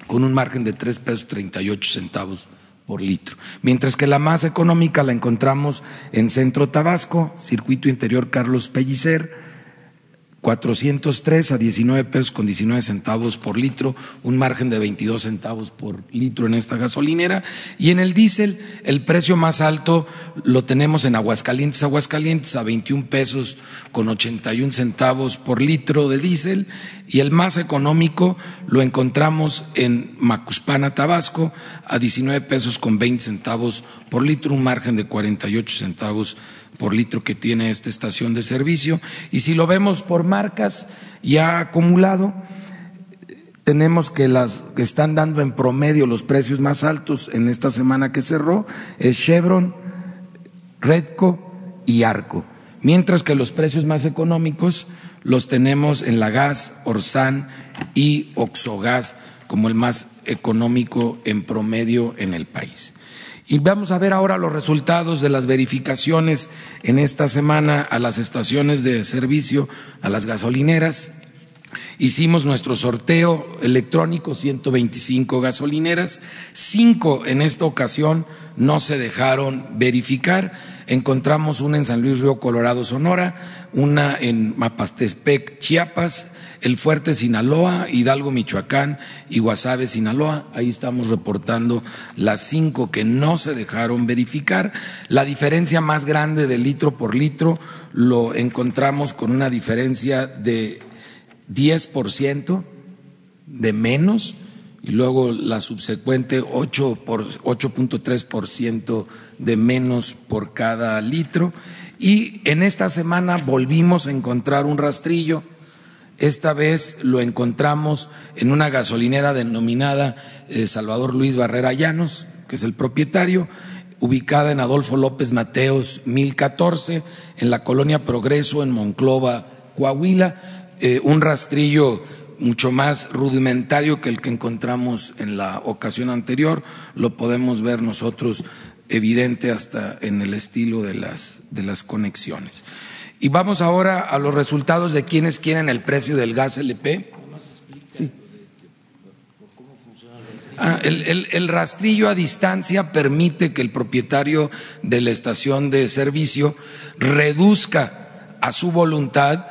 S6: con un margen de 3 pesos 38 centavos por litro. Mientras que la más económica la encontramos en Centro Tabasco, Circuito Interior Carlos Pellicer, 403 a 19 pesos con 19 centavos por litro, un margen de 22 centavos por litro en esta gasolinera. Y en el diésel, el precio más alto lo tenemos en Aguascalientes, Aguascalientes a 21 pesos con 81 centavos por litro de diésel. Y el más económico lo encontramos en Macuspana, Tabasco, a 19 pesos con 20 centavos por litro, un margen de 48 centavos por litro que tiene esta estación de servicio. Y si lo vemos por marcas ya acumulado, tenemos que las que están dando en promedio los precios más altos en esta semana que cerró es Chevron, Redco y Arco. Mientras que los precios más económicos los tenemos en la gas, Orsan y Oxogas como el más económico en promedio en el país. Y vamos a ver ahora los resultados de las verificaciones en esta semana a las estaciones de servicio, a las gasolineras. Hicimos nuestro sorteo electrónico, 125 gasolineras, cinco en esta ocasión no se dejaron verificar. Encontramos una en San Luis Río Colorado, Sonora, una en Mapastepec, Chiapas, el Fuerte Sinaloa, Hidalgo Michoacán y Guasave Sinaloa. Ahí estamos reportando las cinco que no se dejaron verificar. La diferencia más grande de litro por litro lo encontramos con una diferencia de 10% de menos y luego la subsecuente 8.3% de menos por cada litro. Y en esta semana volvimos a encontrar un rastrillo esta vez lo encontramos en una gasolinera denominada eh, Salvador Luis Barrera Llanos, que es el propietario, ubicada en Adolfo López Mateos 1014, en la colonia Progreso, en Monclova, Coahuila, eh, un rastrillo mucho más rudimentario que el que encontramos en la ocasión anterior, lo podemos ver nosotros evidente hasta en el estilo de las, de las conexiones. Y vamos ahora a los resultados de quienes quieren el precio del gas LP. Ah, el, rastrillo a distancia permite que el propietario de la estación de servicio reduzca a su voluntad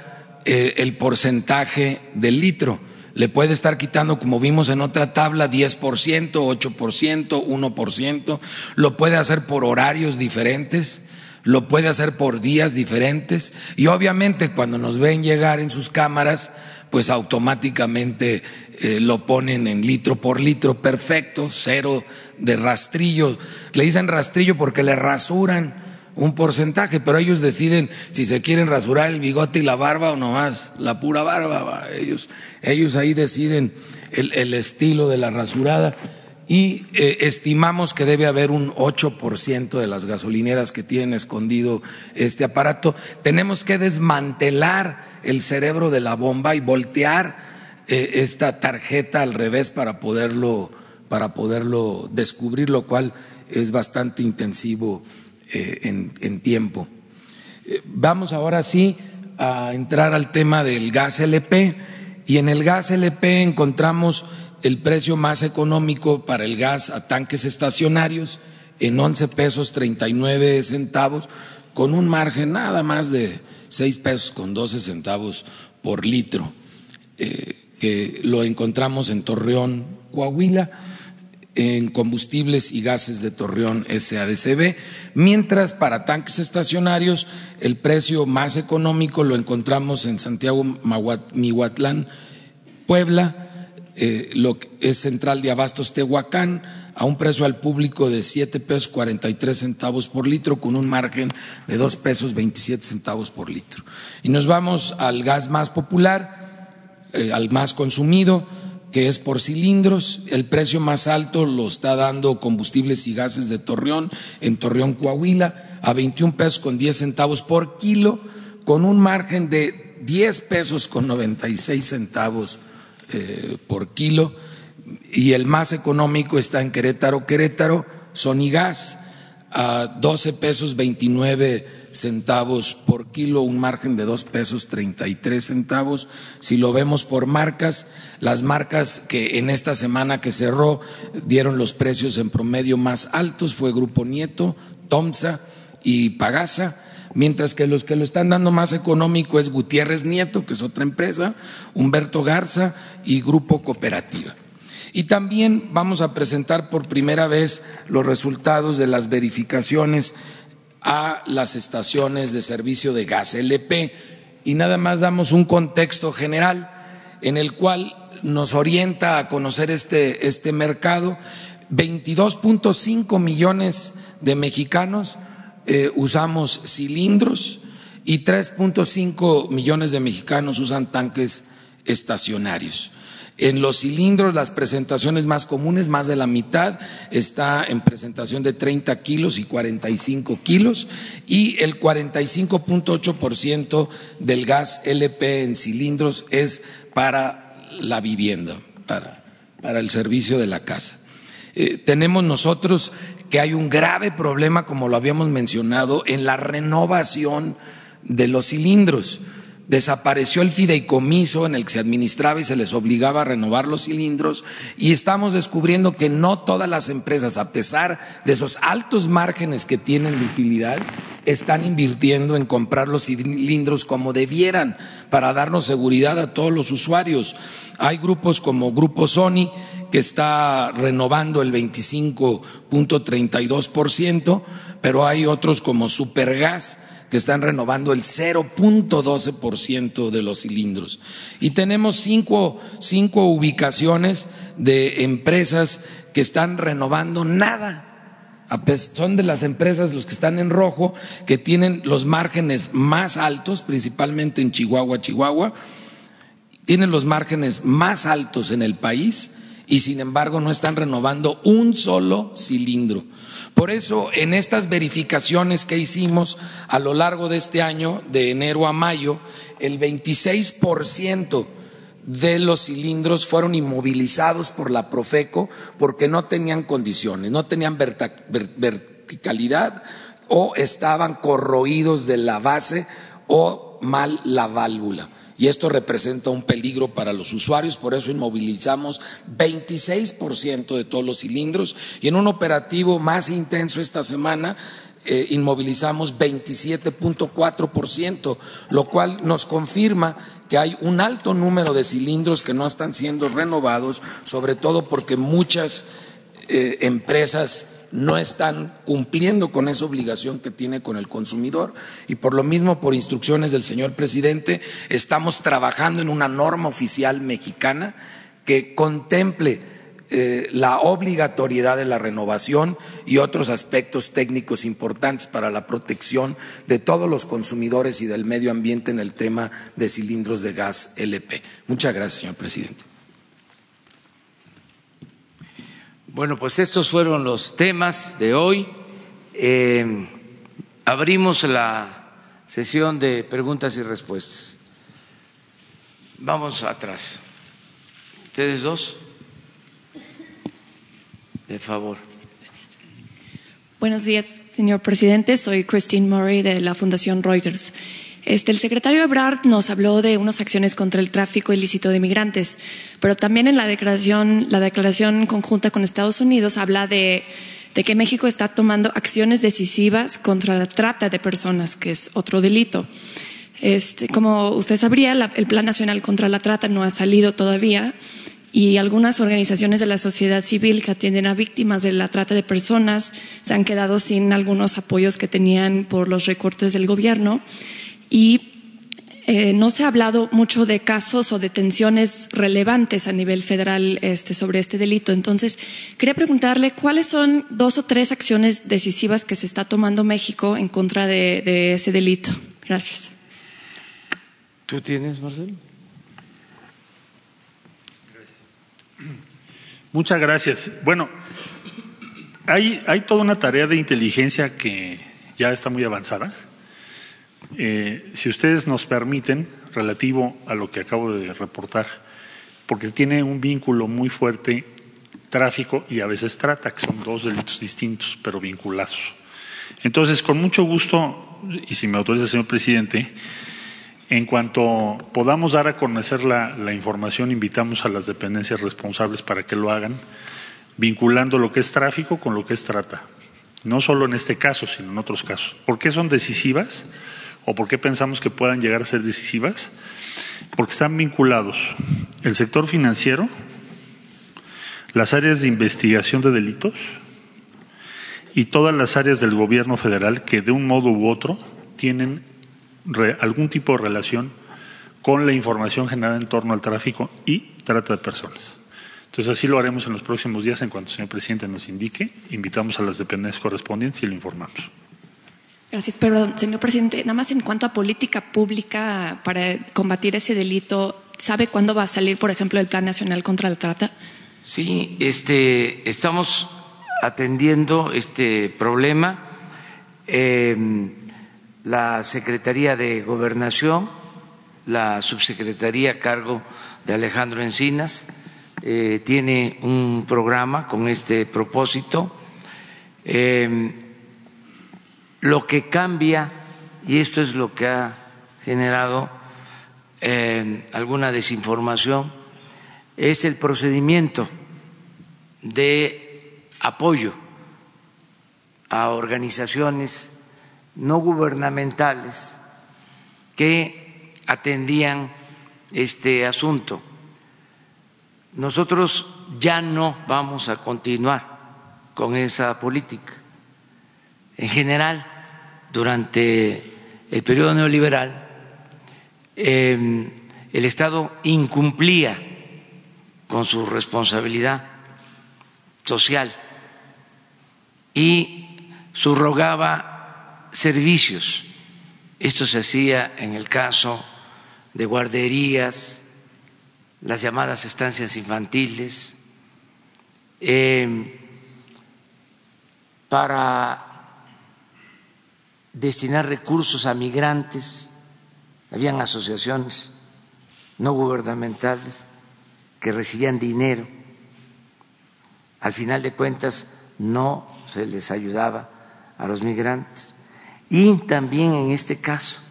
S6: eh, el porcentaje del litro. Le puede estar quitando, como vimos en otra tabla, 10%, 8%, 1%. Lo puede hacer por horarios diferentes lo puede hacer por días diferentes y obviamente cuando nos ven llegar en sus cámaras, pues automáticamente eh, lo ponen en litro por litro, perfecto, cero de rastrillo. Le dicen rastrillo porque le rasuran un porcentaje, pero ellos deciden si se quieren rasurar el bigote y la barba o nomás la pura barba. Ellos, ellos ahí deciden el, el estilo de la rasurada y eh, estimamos que debe haber un 8% de las gasolineras que tienen escondido este aparato. Tenemos que desmantelar el cerebro de la bomba y voltear eh, esta tarjeta al revés para poderlo, para poderlo descubrir, lo cual es bastante intensivo eh, en, en, tiempo. vamos ahora sí a entrar al tema del gas LP y en el gas LP encontramos el precio más económico para el gas a tanques estacionarios en 11 pesos 39 centavos, con un margen nada más de 6 pesos con 12 centavos por litro, eh, que lo encontramos en Torreón, Coahuila, en combustibles y gases de Torreón SADCB, mientras para tanques estacionarios el precio más económico lo encontramos en Santiago Mihuatlán, Puebla, eh, lo que es central de Abastos Tehuacán a un precio al público de siete pesos 43 centavos por litro con un margen de dos pesos 27 centavos por litro. Y nos vamos al gas más popular, eh, al más consumido, que es por cilindros. El precio más alto lo está dando combustibles y gases de Torreón, en Torreón, Coahuila, a 21 pesos con 10 centavos por kilo, con un margen de 10 pesos con 96 centavos eh, por kilo y el más económico está en Querétaro, Querétaro, Sonigas a 12 pesos 29 centavos por kilo, un margen de 2 pesos 33 centavos. Si lo vemos por marcas, las marcas que en esta semana que cerró dieron los precios en promedio más altos fue Grupo Nieto, Tomsa y Pagasa mientras que los que lo están dando más económico es Gutiérrez Nieto, que es otra empresa, Humberto Garza y Grupo Cooperativa. Y también vamos a presentar por primera vez los resultados de las verificaciones a las estaciones de servicio de gas LP. Y nada más damos un contexto general en el cual nos orienta a conocer este, este mercado. 22.5 millones de mexicanos eh, usamos cilindros y 3.5 millones de mexicanos usan tanques estacionarios. En los cilindros, las presentaciones más comunes, más de la mitad, está en presentación de 30 kilos y 45 kilos, y el 45.8% del gas LP en cilindros es para la vivienda, para, para el servicio de la casa. Eh, tenemos nosotros que hay un grave problema, como lo habíamos mencionado, en la renovación de los cilindros desapareció el fideicomiso en el que se administraba y se les obligaba a renovar los cilindros y estamos descubriendo que no todas las empresas, a pesar de esos altos márgenes que tienen de utilidad, están invirtiendo en comprar los cilindros como debieran para darnos seguridad a todos los usuarios. Hay grupos como Grupo Sony que está renovando el 25.32%, pero hay otros como Supergas que están renovando el 0.12% de los cilindros. Y tenemos cinco, cinco ubicaciones de empresas que están renovando nada. Son de las empresas los que están en rojo, que tienen los márgenes más altos, principalmente en Chihuahua, Chihuahua, tienen los márgenes más altos en el país y sin embargo no están renovando un solo cilindro. Por eso, en estas verificaciones que hicimos a lo largo de este año, de enero a mayo, el 26% de los cilindros fueron inmovilizados por la Profeco porque no tenían condiciones, no tenían verticalidad o estaban corroídos de la base o mal la válvula y esto representa un peligro para los usuarios, por eso inmovilizamos 26% de todos los cilindros. Y en un operativo más intenso esta semana eh, inmovilizamos 27.4%, lo cual nos confirma que hay un alto número de cilindros que no están siendo renovados, sobre todo porque muchas eh, empresas no están cumpliendo con esa obligación que tiene con el consumidor y por lo mismo, por instrucciones del señor presidente, estamos trabajando en una norma oficial mexicana que contemple eh, la obligatoriedad de la renovación y otros aspectos técnicos importantes para la protección de todos los consumidores y del medio ambiente en el tema de cilindros de gas LP. Muchas gracias, señor presidente.
S1: Bueno, pues estos fueron los temas de hoy. Eh, abrimos la sesión de preguntas y respuestas. Vamos atrás. Ustedes dos, de favor.
S7: Buenos días, señor presidente. Soy Christine Murray de la Fundación Reuters. Este, el secretario Ebrard nos habló de unas acciones contra el tráfico ilícito de migrantes, pero también en la declaración, la declaración conjunta con Estados Unidos habla de, que México está tomando acciones decisivas contra la trata de personas, que es otro delito. Este, como usted sabría, el Plan Nacional contra la Trata no ha salido todavía y algunas organizaciones de la sociedad civil que atienden a víctimas de la trata de personas se han quedado sin algunos apoyos que tenían por los recortes del gobierno y eh, no se ha hablado mucho de casos o detenciones relevantes a nivel federal este, sobre este delito. Entonces, quería preguntarle cuáles son dos o tres acciones decisivas que se está tomando México en contra de, ese delito. Gracias.
S1: ¿Tú tienes, Marcelo?
S5: Muchas gracias. Bueno, hay, hay toda una tarea de inteligencia que ya está muy avanzada eh, si ustedes nos permiten, relativo a lo que acabo de reportar, porque tiene un vínculo muy fuerte tráfico y a veces trata, que son dos delitos distintos, pero vinculados. Entonces, con mucho gusto, y si me autoriza, señor presidente, en cuanto podamos dar a conocer la, la, información, invitamos a las dependencias responsables para que lo hagan, vinculando lo que es tráfico con lo que es trata. no solo en este caso, sino en otros casos. ¿Por qué son decisivas o por qué pensamos que puedan llegar a ser decisivas? Porque están vinculados el sector financiero, las áreas de investigación de delitos y todas las áreas del gobierno federal que de un modo u otro tienen algún tipo de relación con la información generada en torno al tráfico y trata de personas. Entonces así lo haremos en los próximos días en cuanto el señor presidente nos indique. Invitamos a las dependencias correspondientes y lo informamos.
S7: Gracias, pero señor presidente, nada más en cuanto a política pública para combatir ese delito, ¿sabe cuándo va a salir, por ejemplo, el Plan Nacional contra la Trata?
S1: Sí, este, estamos atendiendo este problema. Eh, la Secretaría de Gobernación, la subsecretaría a cargo de Alejandro Encinas, eh, tiene un programa con este propósito. Eh, lo que cambia, y esto es lo que ha generado eh, alguna desinformación, es el procedimiento de apoyo a organizaciones no gubernamentales que atendían este asunto nosotros ya no vamos a continuar con esa política. En general, durante el periodo neoliberal, em, el Estado incumplía con su responsabilidad social y subrogaba servicios. Esto se hacía en el caso de guarderías, las llamadas estancias infantiles, eh, para destinar recursos a migrantes, habían asociaciones no gubernamentales que recibían dinero, al final de cuentas no se les ayudaba a los migrantes. Y también en este caso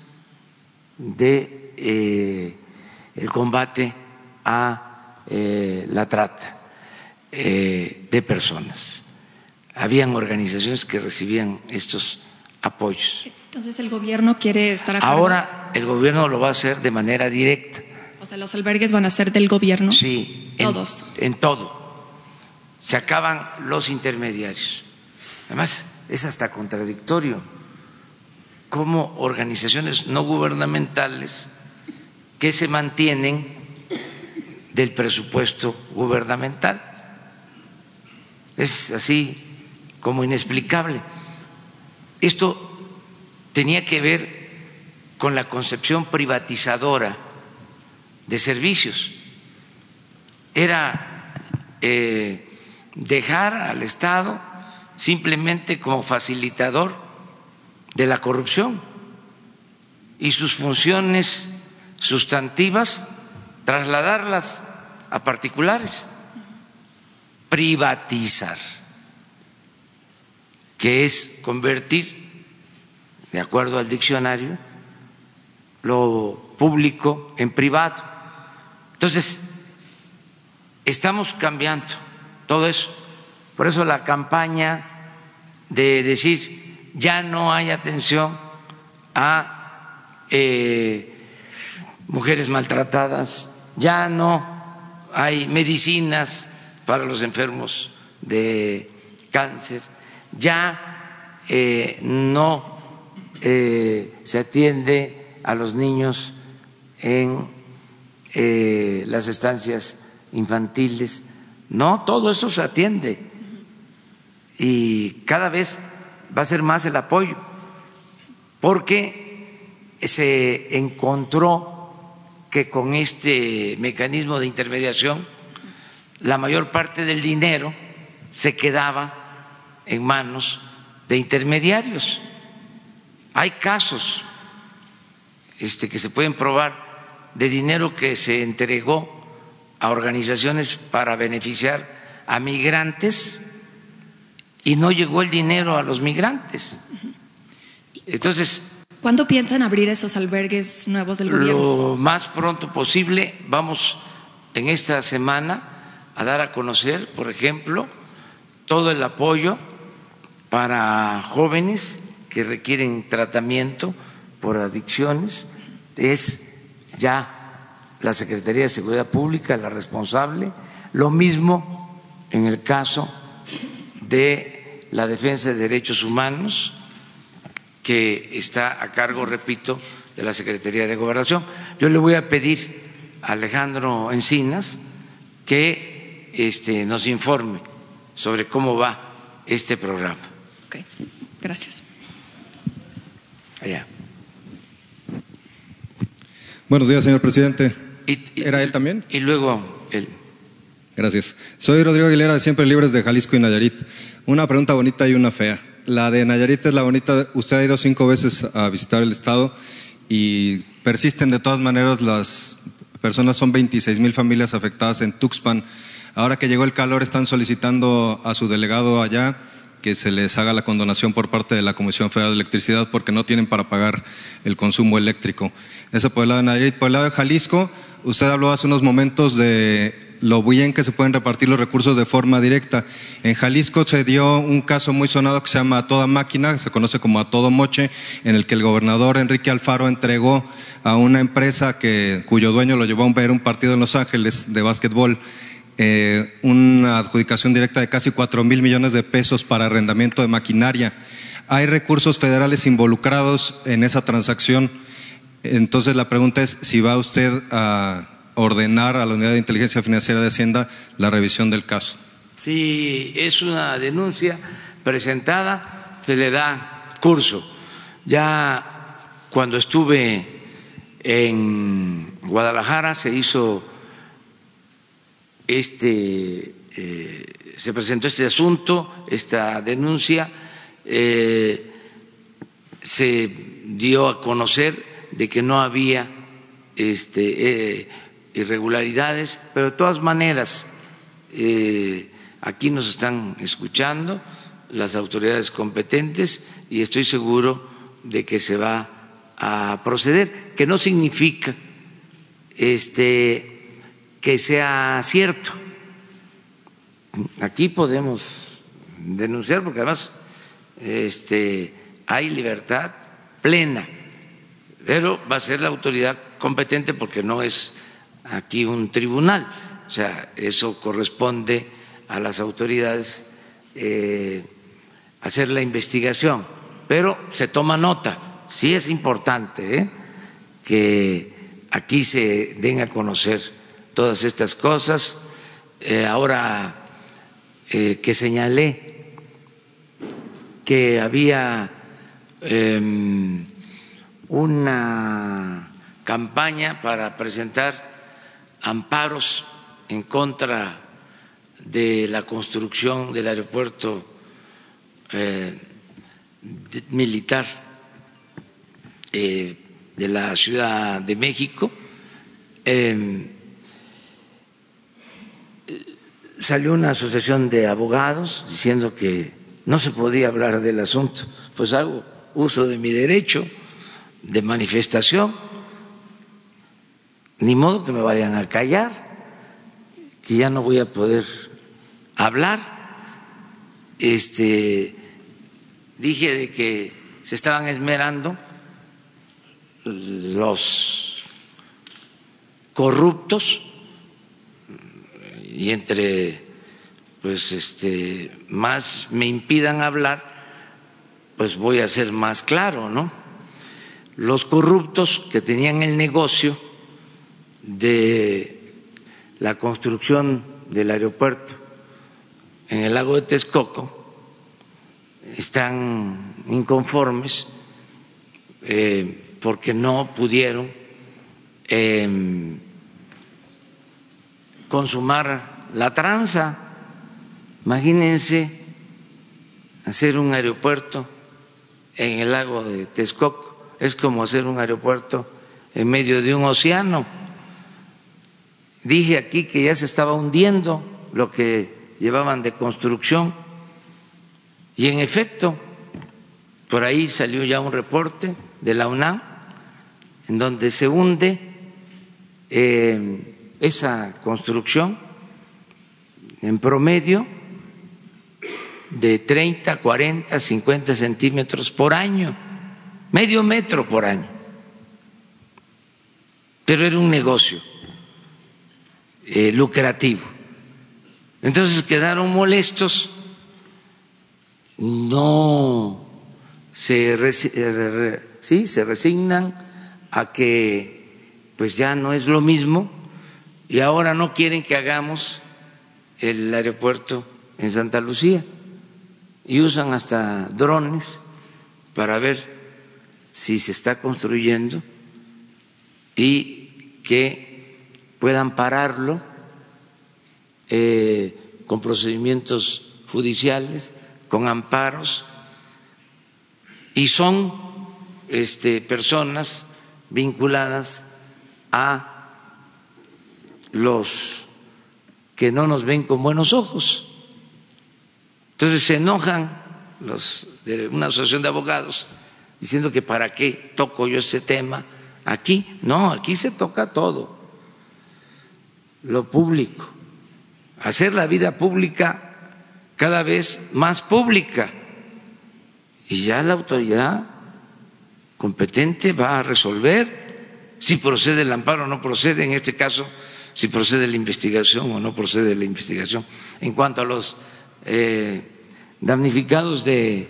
S1: de eh, el combate a eh, la trata eh, de personas. Habían organizaciones que recibían estos apoyos.
S7: Entonces el gobierno quiere estar a
S1: Ahora el gobierno lo va a hacer de manera directa.
S7: O sea, los albergues van a ser del gobierno.
S1: Sí,
S7: todos.
S1: En todo. Se acaban los intermediarios. Además, es hasta contradictorio cómo organizaciones no gubernamentales que se mantienen del presupuesto gubernamental. Es así como inexplicable. Esto tenía que ver con la concepción privatizadora de servicios. Era eh, dejar al Estado simplemente como facilitador de la corrupción y sus funciones sustantivas trasladarlas a particulares, privatizar, que es convertir, de acuerdo al diccionario, lo público en privado. Entonces, estamos cambiando todo eso. Por eso la campaña de decir ya no hay atención a eh, mujeres maltratadas, ya no hay medicinas para los enfermos de cáncer, ya eh, no eh, se atiende a los niños en eh, las estancias infantiles. No, todo eso se atiende y cada vez va a ser más el apoyo, porque se encontró que con este mecanismo de intermediación la mayor parte del dinero se quedaba en manos de intermediarios. Hay casos este, que se pueden probar de dinero que se entregó a organizaciones para beneficiar a migrantes y no llegó el dinero a los migrantes. Entonces,
S7: ¿Cuándo piensan abrir esos albergues nuevos del gobierno?
S1: Lo más pronto posible. Vamos en esta semana a dar a conocer, por ejemplo, todo el apoyo para jóvenes que requieren tratamiento por adicciones. Es ya la Secretaría de Seguridad Pública la responsable. Lo mismo en el caso de la defensa de derechos humanos, que está a cargo, repito, de la Secretaría de Gobernación. Yo le voy a pedir a Alejandro Encinas que este, nos informe sobre cómo va este programa.
S7: Ok, gracias.
S1: Allá.
S8: Buenos días, señor presidente.
S1: Y- y-
S8: ¿Era él también?
S1: Y luego él.
S8: Gracias. Soy Rodrigo Aguilera de Siempre Libres de Jalisco y Nayarit. Una pregunta bonita y una fea. La de Nayarit es la bonita. Usted ha ido cinco veces a visitar el estado y persisten de todas maneras las personas, son 26 mil familias afectadas en Tuxpan. Ahora que llegó el calor, están solicitando a su delegado allá que se les haga la condonación por parte de la Comisión Federal de Electricidad porque no tienen para pagar el consumo eléctrico. Eso por el lado de Nayarit. Por el lado de Jalisco, usted habló hace unos momentos de lo bien que se pueden repartir los recursos de forma directa. En Jalisco se dio un caso muy sonado que se llama A Toda Máquina, se conoce como A Todo Moche, en el que el gobernador Enrique Alfaro entregó a una empresa que, cuyo dueño lo llevó a ver un partido en Los Ángeles de básquetbol eh, una adjudicación directa de casi cuatro mil millones de pesos para arrendamiento de maquinaria. Hay recursos federales involucrados en esa transacción. Entonces la pregunta es si va usted a ordenar a la Unidad de Inteligencia Financiera de Hacienda la revisión del caso.
S1: Si es una denuncia presentada, se le da curso. Ya cuando estuve en Guadalajara se hizo este, eh, se presentó este asunto, esta denuncia, eh, se dio a conocer de que no había este, eh, irregularidades, pero de todas maneras aquí nos están escuchando las autoridades competentes y estoy seguro de que se va a proceder, que no significa este, que sea cierto. Aquí podemos denunciar porque además este, hay libertad plena, pero va a ser la autoridad competente porque no es aquí un tribunal, o sea, eso corresponde a las autoridades eh, hacer la investigación, pero se toma nota, sí es importante ¿eh? que aquí se den a conocer todas estas cosas. Eh, ahora eh, que señalé que había em, una campaña para presentar amparos en contra de la construcción del aeropuerto eh, militar de la Ciudad de México. Eh, salió una asociación de abogados diciendo que no se podía hablar del asunto. Pues hago uso de mi derecho de manifestación. Ni modo que me vayan a callar, que ya no voy a poder hablar. Este dije de que se estaban esmerando los corruptos y entre pues este más me impidan hablar pues voy a ser más claro no los corruptos que tenían el negocio de la construcción del aeropuerto en el lago de Texcoco están inconformes eh, porque no pudieron eh, consumar la tranza. Imagínense hacer un aeropuerto en el lago de Texcoco, es como hacer un aeropuerto en medio de un océano. Dije aquí que ya se estaba hundiendo lo que llevaban de construcción y en efecto, por ahí salió ya un reporte de la UNAM en donde se hunde eh, esa construcción en promedio de 30, 40, 50 centímetros por año, medio metro por año. Pero era un negocio eh, lucrativo. Entonces quedaron molestos, no se, eh, sí, se resignan a que pues ya no es lo mismo y ahora no quieren que hagamos el aeropuerto en Santa Lucía. Y usan hasta drones para ver si se está construyendo y que puedan pararlo eh, con procedimientos judiciales, con amparos, y son este, personas vinculadas a los que no nos ven con buenos ojos. Entonces se enojan los de una asociación de abogados diciendo que para qué toco yo este tema aquí. No, aquí se toca todo, lo público, hacer la vida pública cada vez más pública. Y ya la autoridad competente va a resolver si procede el amparo o no procede, en este caso, si procede la investigación o no procede la investigación. En cuanto a los eh, damnificados de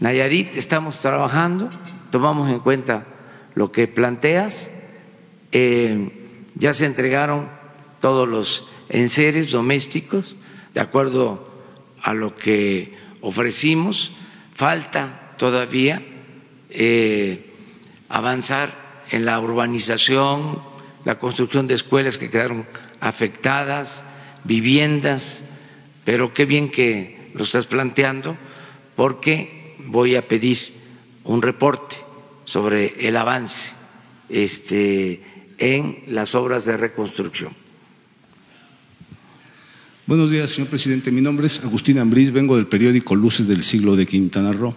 S1: Nayarit, estamos trabajando, tomamos en cuenta lo que planteas, eh, ya se entregaron todos los enseres domésticos, de acuerdo a lo que ofrecimos, falta todavía eh, avanzar en la urbanización, la construcción de escuelas que quedaron afectadas, viviendas, pero qué bien que lo estás planteando porque voy a pedir un reporte sobre el avance este, en las obras de reconstrucción.
S9: Buenos días, señor presidente. Mi nombre es Agustín Ambrís, vengo del periódico Luces del Siglo de Quintana Roo.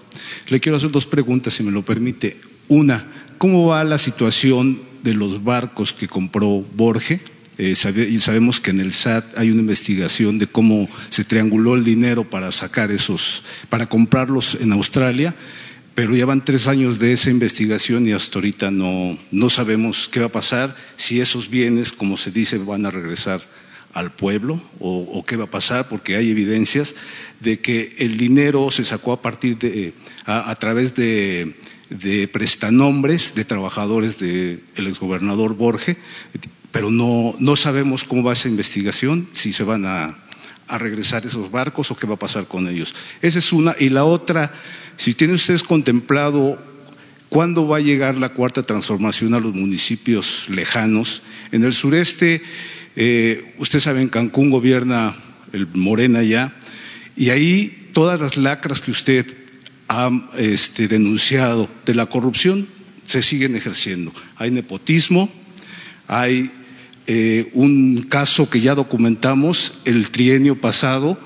S9: Le quiero hacer dos preguntas, si me lo permite. Una, ¿cómo va la situación de los barcos que compró Borge? Eh, sabemos que en el SAT hay una investigación de cómo se trianguló el dinero para sacar esos, para comprarlos en Australia, pero ya van tres años de esa investigación y hasta ahorita no, no sabemos qué va a pasar, si esos bienes, como se dice, van a regresar al pueblo o, qué va a pasar, porque hay evidencias de que el dinero se sacó a partir de, a, través de, de, prestanombres de trabajadores del exgobernador Borge, pero no, no sabemos cómo va esa investigación, si se van a, a regresar esos barcos o qué va a pasar con ellos. Esa es una. Y la otra, si tienen ustedes contemplado cuándo va a llegar la cuarta transformación a los municipios lejanos, en el sureste eh, usted sabe, en Cancún gobierna el Morena ya, y ahí todas las lacras que usted ha este, denunciado de la corrupción se siguen ejerciendo. Hay nepotismo, hay eh, un caso que ya documentamos el trienio pasado,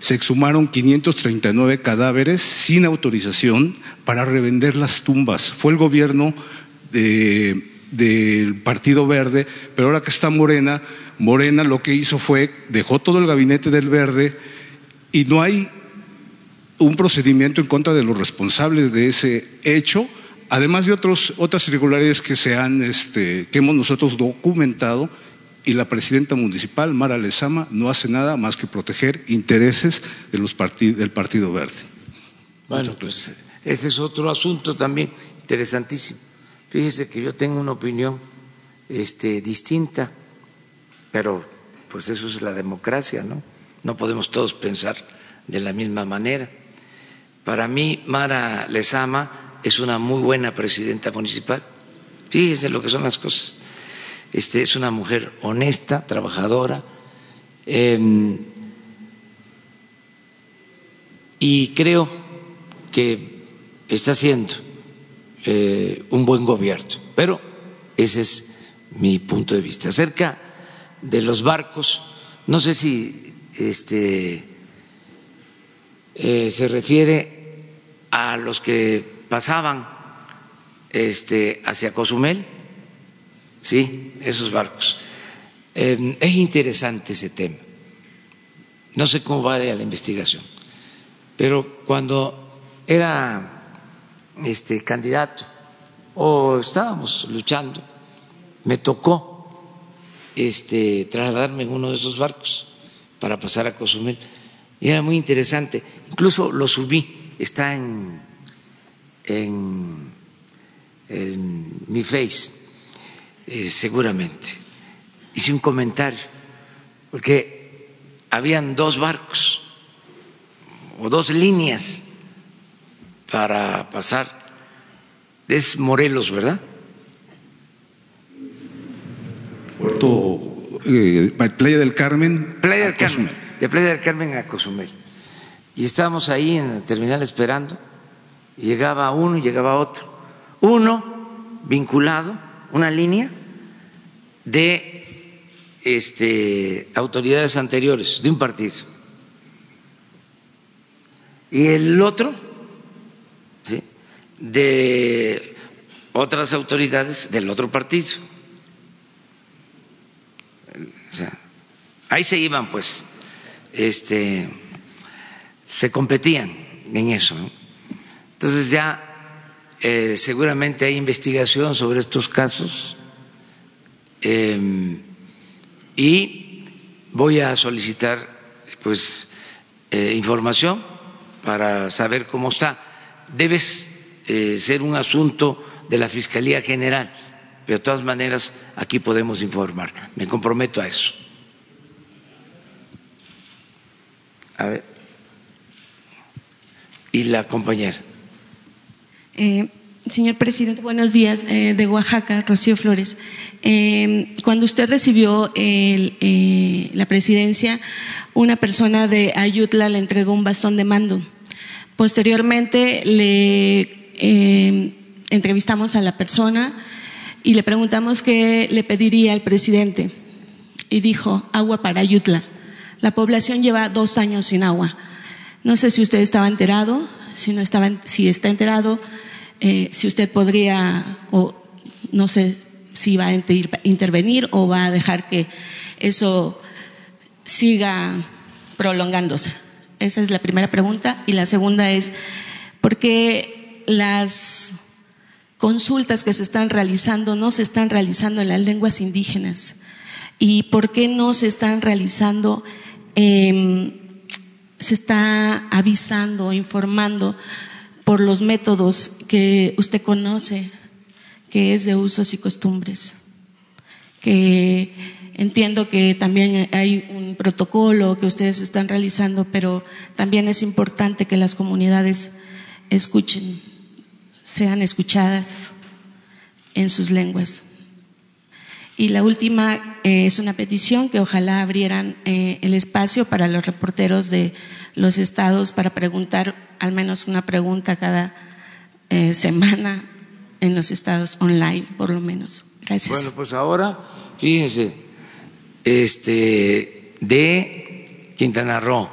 S9: se exhumaron 539 cadáveres sin autorización para revender las tumbas. Fue el gobierno del Partido Verde, pero ahora que está Morena, Morena lo que hizo fue, dejó todo el gabinete del verde y no hay un procedimiento en contra de los responsables de ese hecho, además de otros, otras irregularidades que, se han, este, que hemos nosotros documentado y la presidenta municipal, Mara Lezama, no hace nada más que proteger intereses de los del Partido Verde.
S1: Bueno, pues ese es otro asunto también interesantísimo. Fíjese que yo tengo una opinión este, distinta pero pues eso es la democracia, ¿no? No podemos todos pensar de la misma manera. Para mí, Mara Lezama es una muy buena presidenta municipal. Fíjense lo que son las cosas. Este, es una mujer honesta, trabajadora, em, y creo que está haciendo eh, un buen gobierno. Pero ese es mi punto de vista. Acerca de los barcos, no sé si este, eh, se refiere a los que pasaban este, hacia Cozumel, sí, esos barcos. es interesante ese tema. No sé cómo vaya la investigación, pero cuando era este candidato o estábamos luchando, me tocó este trasladarme en uno de esos barcos para pasar a Cozumel y era muy interesante. Incluso lo subí, está en, en, mi face, eh, seguramente. Hice un comentario, porque habían dos barcos o dos líneas para pasar. Es Morelos, ¿verdad?
S9: Puerto eh, Playa del Carmen.
S1: Playa del Carmen, de Playa del Carmen a Cozumel. Y estábamos ahí en el terminal esperando, y llegaba uno y llegaba otro. Uno vinculado, una línea de este, autoridades anteriores de un partido. Y el otro, de otras autoridades del otro partido. O sea, ahí se iban, pues, este, se competían en eso. Entonces ya eh, seguramente hay investigación sobre estos casos em, y voy a solicitar, pues, eh, información para saber cómo está. Debes eh, ser un asunto de la Fiscalía General pero de todas maneras aquí podemos informar. Me comprometo a eso. A ver. Y la compañera.
S10: Eh, señor presidente, buenos días. Eh, de Oaxaca, Rocío Flores. Eh, cuando usted recibió la presidencia, una persona de Ayutla le entregó un bastón de mando. Posteriormente le entrevistamos a la persona y le preguntamos qué le pediría al presidente. Y dijo, agua para Ayutla. La población lleva dos años sin agua. No sé si usted estaba enterado, si no estaba, si está enterado, eh, si usted podría, o no sé si va a intervenir o va a dejar que eso siga prolongándose. Esa es la primera pregunta. Y la segunda es, ¿por qué las consultas que se están realizando no se están realizando en las lenguas indígenas y por qué no se están realizando, em, se está avisando, informando por los métodos que usted conoce, que es de usos y costumbres, que entiendo que también hay un protocolo que ustedes están realizando, pero también es importante que las comunidades escuchen sean escuchadas en sus lenguas. Y la última eh, es una petición que ojalá abrieran eh, el espacio para los reporteros de los estados para preguntar al menos una pregunta cada eh, semana en los estados online, por lo menos. Gracias.
S1: Bueno, pues ahora, fíjense, este, de Quintana Roo,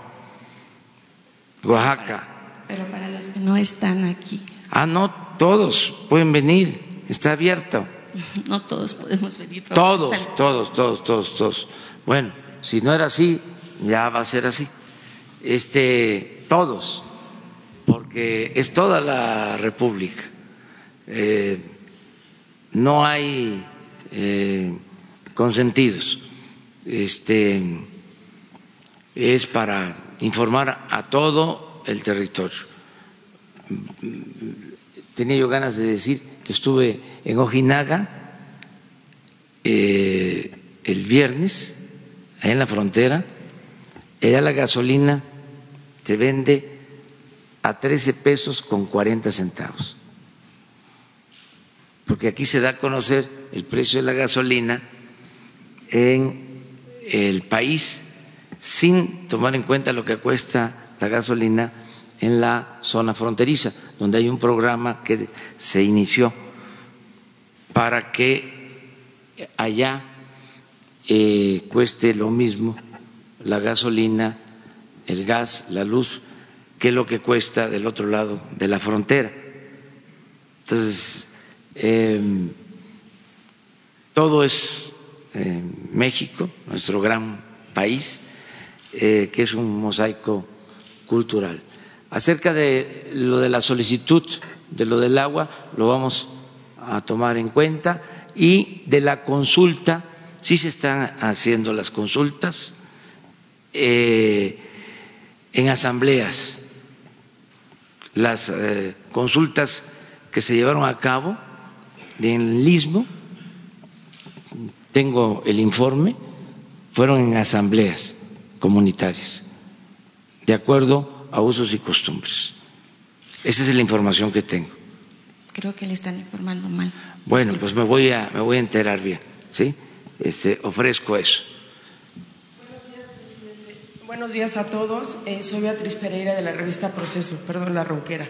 S1: Oaxaca.
S10: Pero para los que no están aquí.
S1: Ah, no, todos pueden venir, está abierto.
S10: No todos podemos venir.
S1: Todos, todos, todos, todos, todos. Bueno, si no era así, ya va a ser así. Este, todos, porque es toda la República. Eh, no hay eh, consentidos. Este es para informar a todo el territorio tenía yo ganas de decir que estuve en Ojinaga eh, el viernes, en la frontera, allá la gasolina se vende a 13 pesos con 40 centavos. Porque aquí se da a conocer el precio de la gasolina en el país sin tomar en cuenta lo que cuesta la gasolina en la zona fronteriza, donde hay un programa que se inició para que allá eh, cueste lo mismo la gasolina, el gas, la luz, que lo que cuesta del otro lado de la frontera. Entonces, em, todo es México, nuestro gran país, eh, que es un mosaico cultural. Acerca de lo de la solicitud, de lo del agua, lo vamos a tomar en cuenta. Y de la consulta, sí se están haciendo las consultas eh, en asambleas, las eh, consultas que se llevaron a cabo en el istmo, tengo el informe, fueron en asambleas comunitarias, de acuerdo a usos y costumbres. Esa es la información que tengo.
S10: Creo que le están informando mal.
S1: Bueno, pues me voy a, me voy a enterar bien, ¿sí? Este, ofrezco eso.
S11: Buenos días a todos. Eh, soy Beatriz Pereira de la revista Proceso, perdón, la ronquera.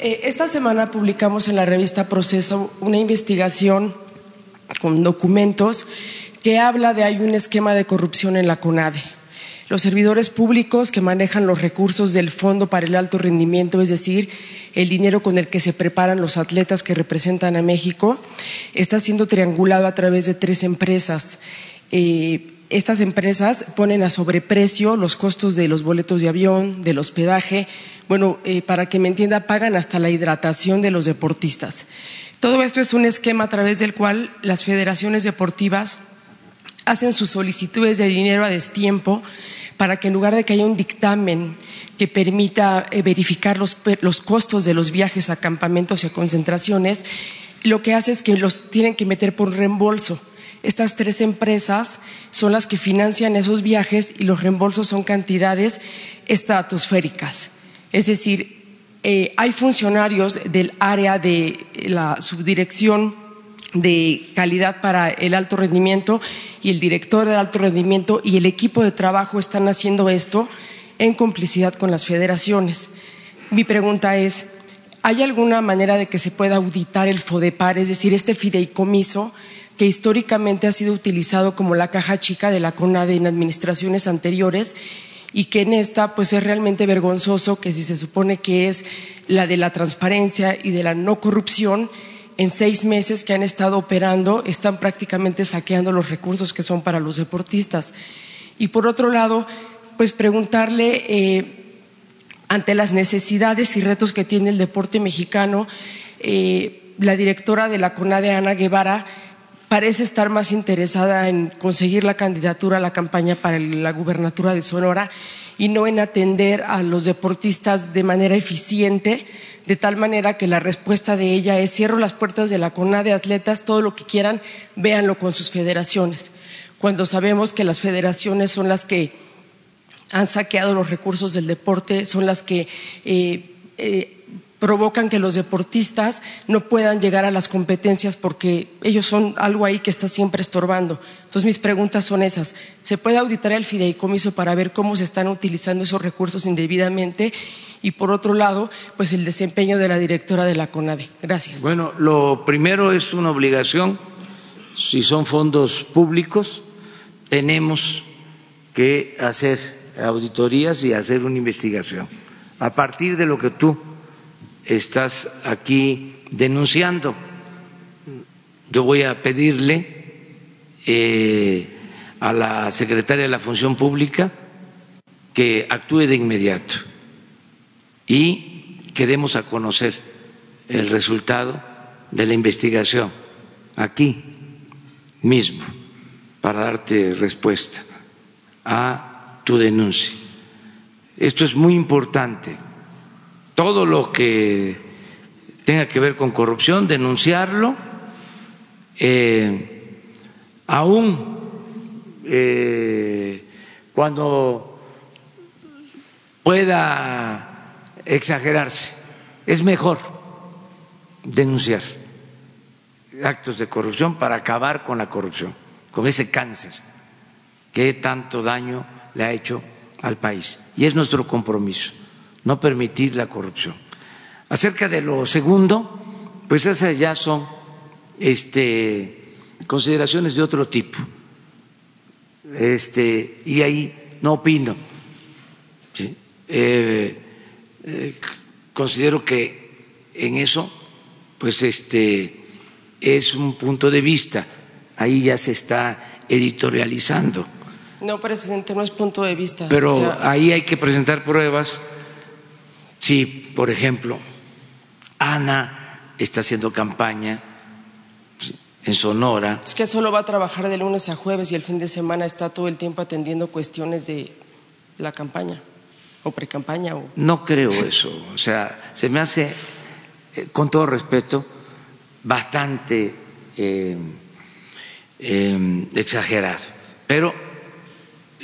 S11: Eh, esta semana publicamos en la revista Proceso una investigación con documentos que habla de hay un esquema de corrupción en la CONADE. Los servidores públicos que manejan los recursos del Fondo para el Alto Rendimiento, es decir, el dinero con el que se preparan los atletas que representan a México, está siendo triangulado a través de tres empresas. Eh, estas empresas ponen a sobreprecio los costos de los boletos de avión, del hospedaje. Bueno, eh, para que me entienda, pagan hasta la hidratación de los deportistas. Todo esto es un esquema a través del cual las federaciones deportivas hacen sus solicitudes de dinero a destiempo para que en lugar de que haya un dictamen que permita eh, verificar los, los, costos de los viajes a campamentos y a concentraciones, lo que hace es que los tienen que meter por reembolso. Estas tres empresas son las que financian esos viajes y los reembolsos son cantidades estratosféricas. Es decir, eh, hay funcionarios del área de la subdirección de calidad para el alto rendimiento y el director del alto rendimiento y el equipo de trabajo están haciendo esto en complicidad con las federaciones. Mi pregunta es, ¿hay alguna manera de que se pueda auditar el FODEPAR, es decir, este fideicomiso que históricamente ha sido utilizado como la caja chica de la CONADE en administraciones anteriores y que en esta pues es realmente vergonzoso que si se supone que es la de la transparencia y de la no corrupción, en seis meses que han estado operando están prácticamente saqueando los recursos que son para los deportistas. Y por otro lado, pues preguntarle eh, ante las necesidades y retos que tiene el deporte mexicano, eh, la directora de la CONADE, Ana Guevara, parece estar más interesada en conseguir la candidatura a la campaña para la gubernatura de Sonora y no en atender a los deportistas de manera eficiente, de tal manera que la respuesta de ella es cierro las puertas de la CONADE atletas, todo lo que quieran, véanlo con sus federaciones, cuando sabemos que las federaciones son las que han saqueado los recursos del deporte, son las que eh, eh, provocan que los deportistas no puedan llegar a las competencias porque ellos son algo ahí que está siempre estorbando. Entonces mis preguntas son esas. ¿Se puede auditar el fideicomiso para ver cómo se están utilizando esos recursos indebidamente? Y por otro lado, pues el desempeño de la directora de la CONADE. Gracias.
S1: Bueno, lo primero es una obligación. Si son fondos públicos, tenemos que hacer auditorías y hacer una investigación. A partir de lo que tú estás aquí denunciando. Yo voy a pedirle eh, a la secretaria de la Función Pública que actúe de inmediato y que demos a conocer el resultado de la investigación aquí mismo para darte respuesta a tu denuncia. Esto es muy importante todo lo que tenga que ver con corrupción, denunciarlo, eh, aún eh, cuando pueda exagerarse, es mejor denunciar actos de corrupción para acabar con la corrupción, con ese cáncer que tanto daño le ha hecho al país. Y es nuestro compromiso no permitir la corrupción. Acerca de lo segundo, pues esas ya son este, consideraciones de otro tipo. Este, y ahí no opino. Eh, eh, considero que en eso, pues este, es un punto de vista. Ahí ya se está editorializando.
S11: No, presidente, no es punto de vista.
S1: Pero ahí hay que presentar pruebas si, por ejemplo, Ana está haciendo campaña en Sonora.
S11: Es que solo va a trabajar de lunes a jueves y el fin de semana está todo el tiempo atendiendo cuestiones de la campaña o pre-campaña. O...
S1: No creo eso. O sea, se me hace, eh, con todo respeto, bastante eh, eh, exagerado. Pero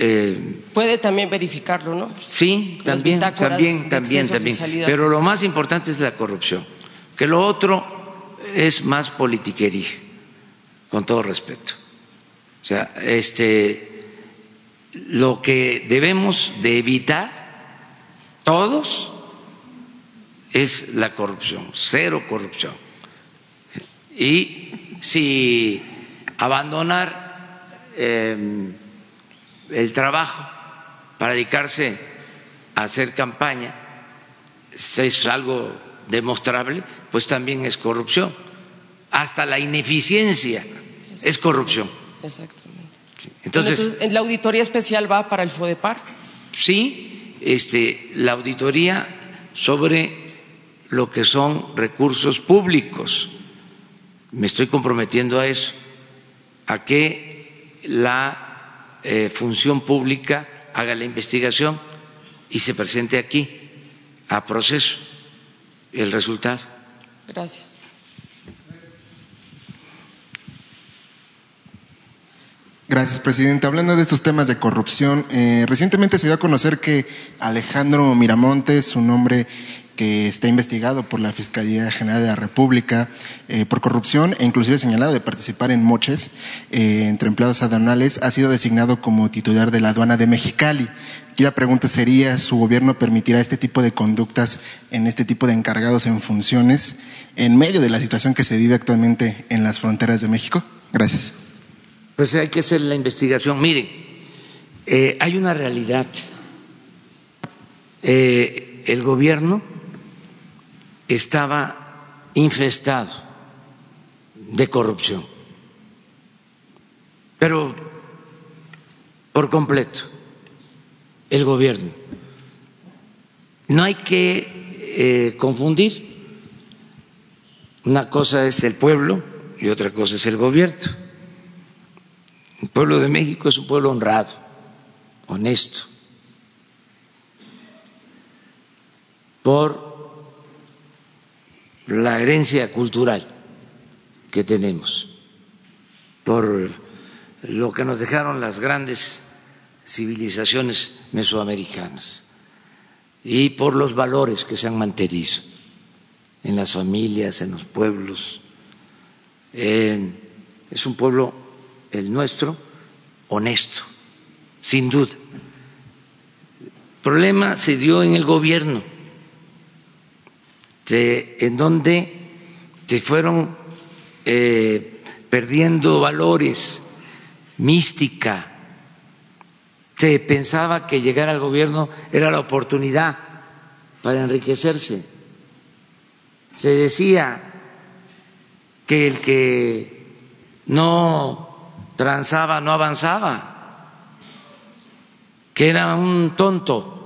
S1: eh,
S11: puede también verificarlo, ¿no?
S1: Sí, también, también, también, también. Pero lo más importante es la corrupción. Que lo otro es más politiquería, con todo respeto. O sea, este, lo que debemos de evitar todos es la corrupción, cero corrupción. Y si abandonar eh, el trabajo para dedicarse a hacer campaña, si es algo demostrable, pues también es corrupción. Hasta la ineficiencia es corrupción.
S11: Exactamente. Entonces, ¿en la auditoría especial va para el FODEPAR?
S1: Sí, este, la auditoría sobre lo que son recursos públicos. Me estoy comprometiendo a eso, a que la eh, función pública haga la investigación y se presente aquí a proceso el resultado.
S11: Gracias.
S12: Gracias, presidente. Hablando de estos temas de corrupción, eh, recientemente se dio a conocer que Alejandro Miramontes, un hombre que está investigado por la Fiscalía General de la República eh, por corrupción e inclusive señalado de participar en moches eh, entre empleados aduanales, ha sido designado como titular de la aduana de Mexicali. Aquí la pregunta sería, ¿su gobierno permitirá este tipo de conductas en este tipo de encargados en funciones en medio de la situación que se vive actualmente en las fronteras de México? Gracias.
S1: Pues hay que hacer la investigación. Miren, eh, hay una realidad. el gobierno estaba infestado de corrupción, pero por completo el gobierno. No hay que eh, confundir. Una cosa es el pueblo y otra cosa es el gobierno. El pueblo de México es un pueblo honrado, honesto, por la herencia cultural que tenemos, por lo que nos dejaron las grandes civilizaciones mesoamericanas y por los valores que se han mantenido en las familias, en los pueblos. es un pueblo, el nuestro, honesto, sin duda. El problema se dio en el gobierno este, en donde se fueron eh, perdiendo valores, mística. Se pensaba que llegar al gobierno era la oportunidad para enriquecerse. Se decía que el que no transaba no avanzaba, que era un tonto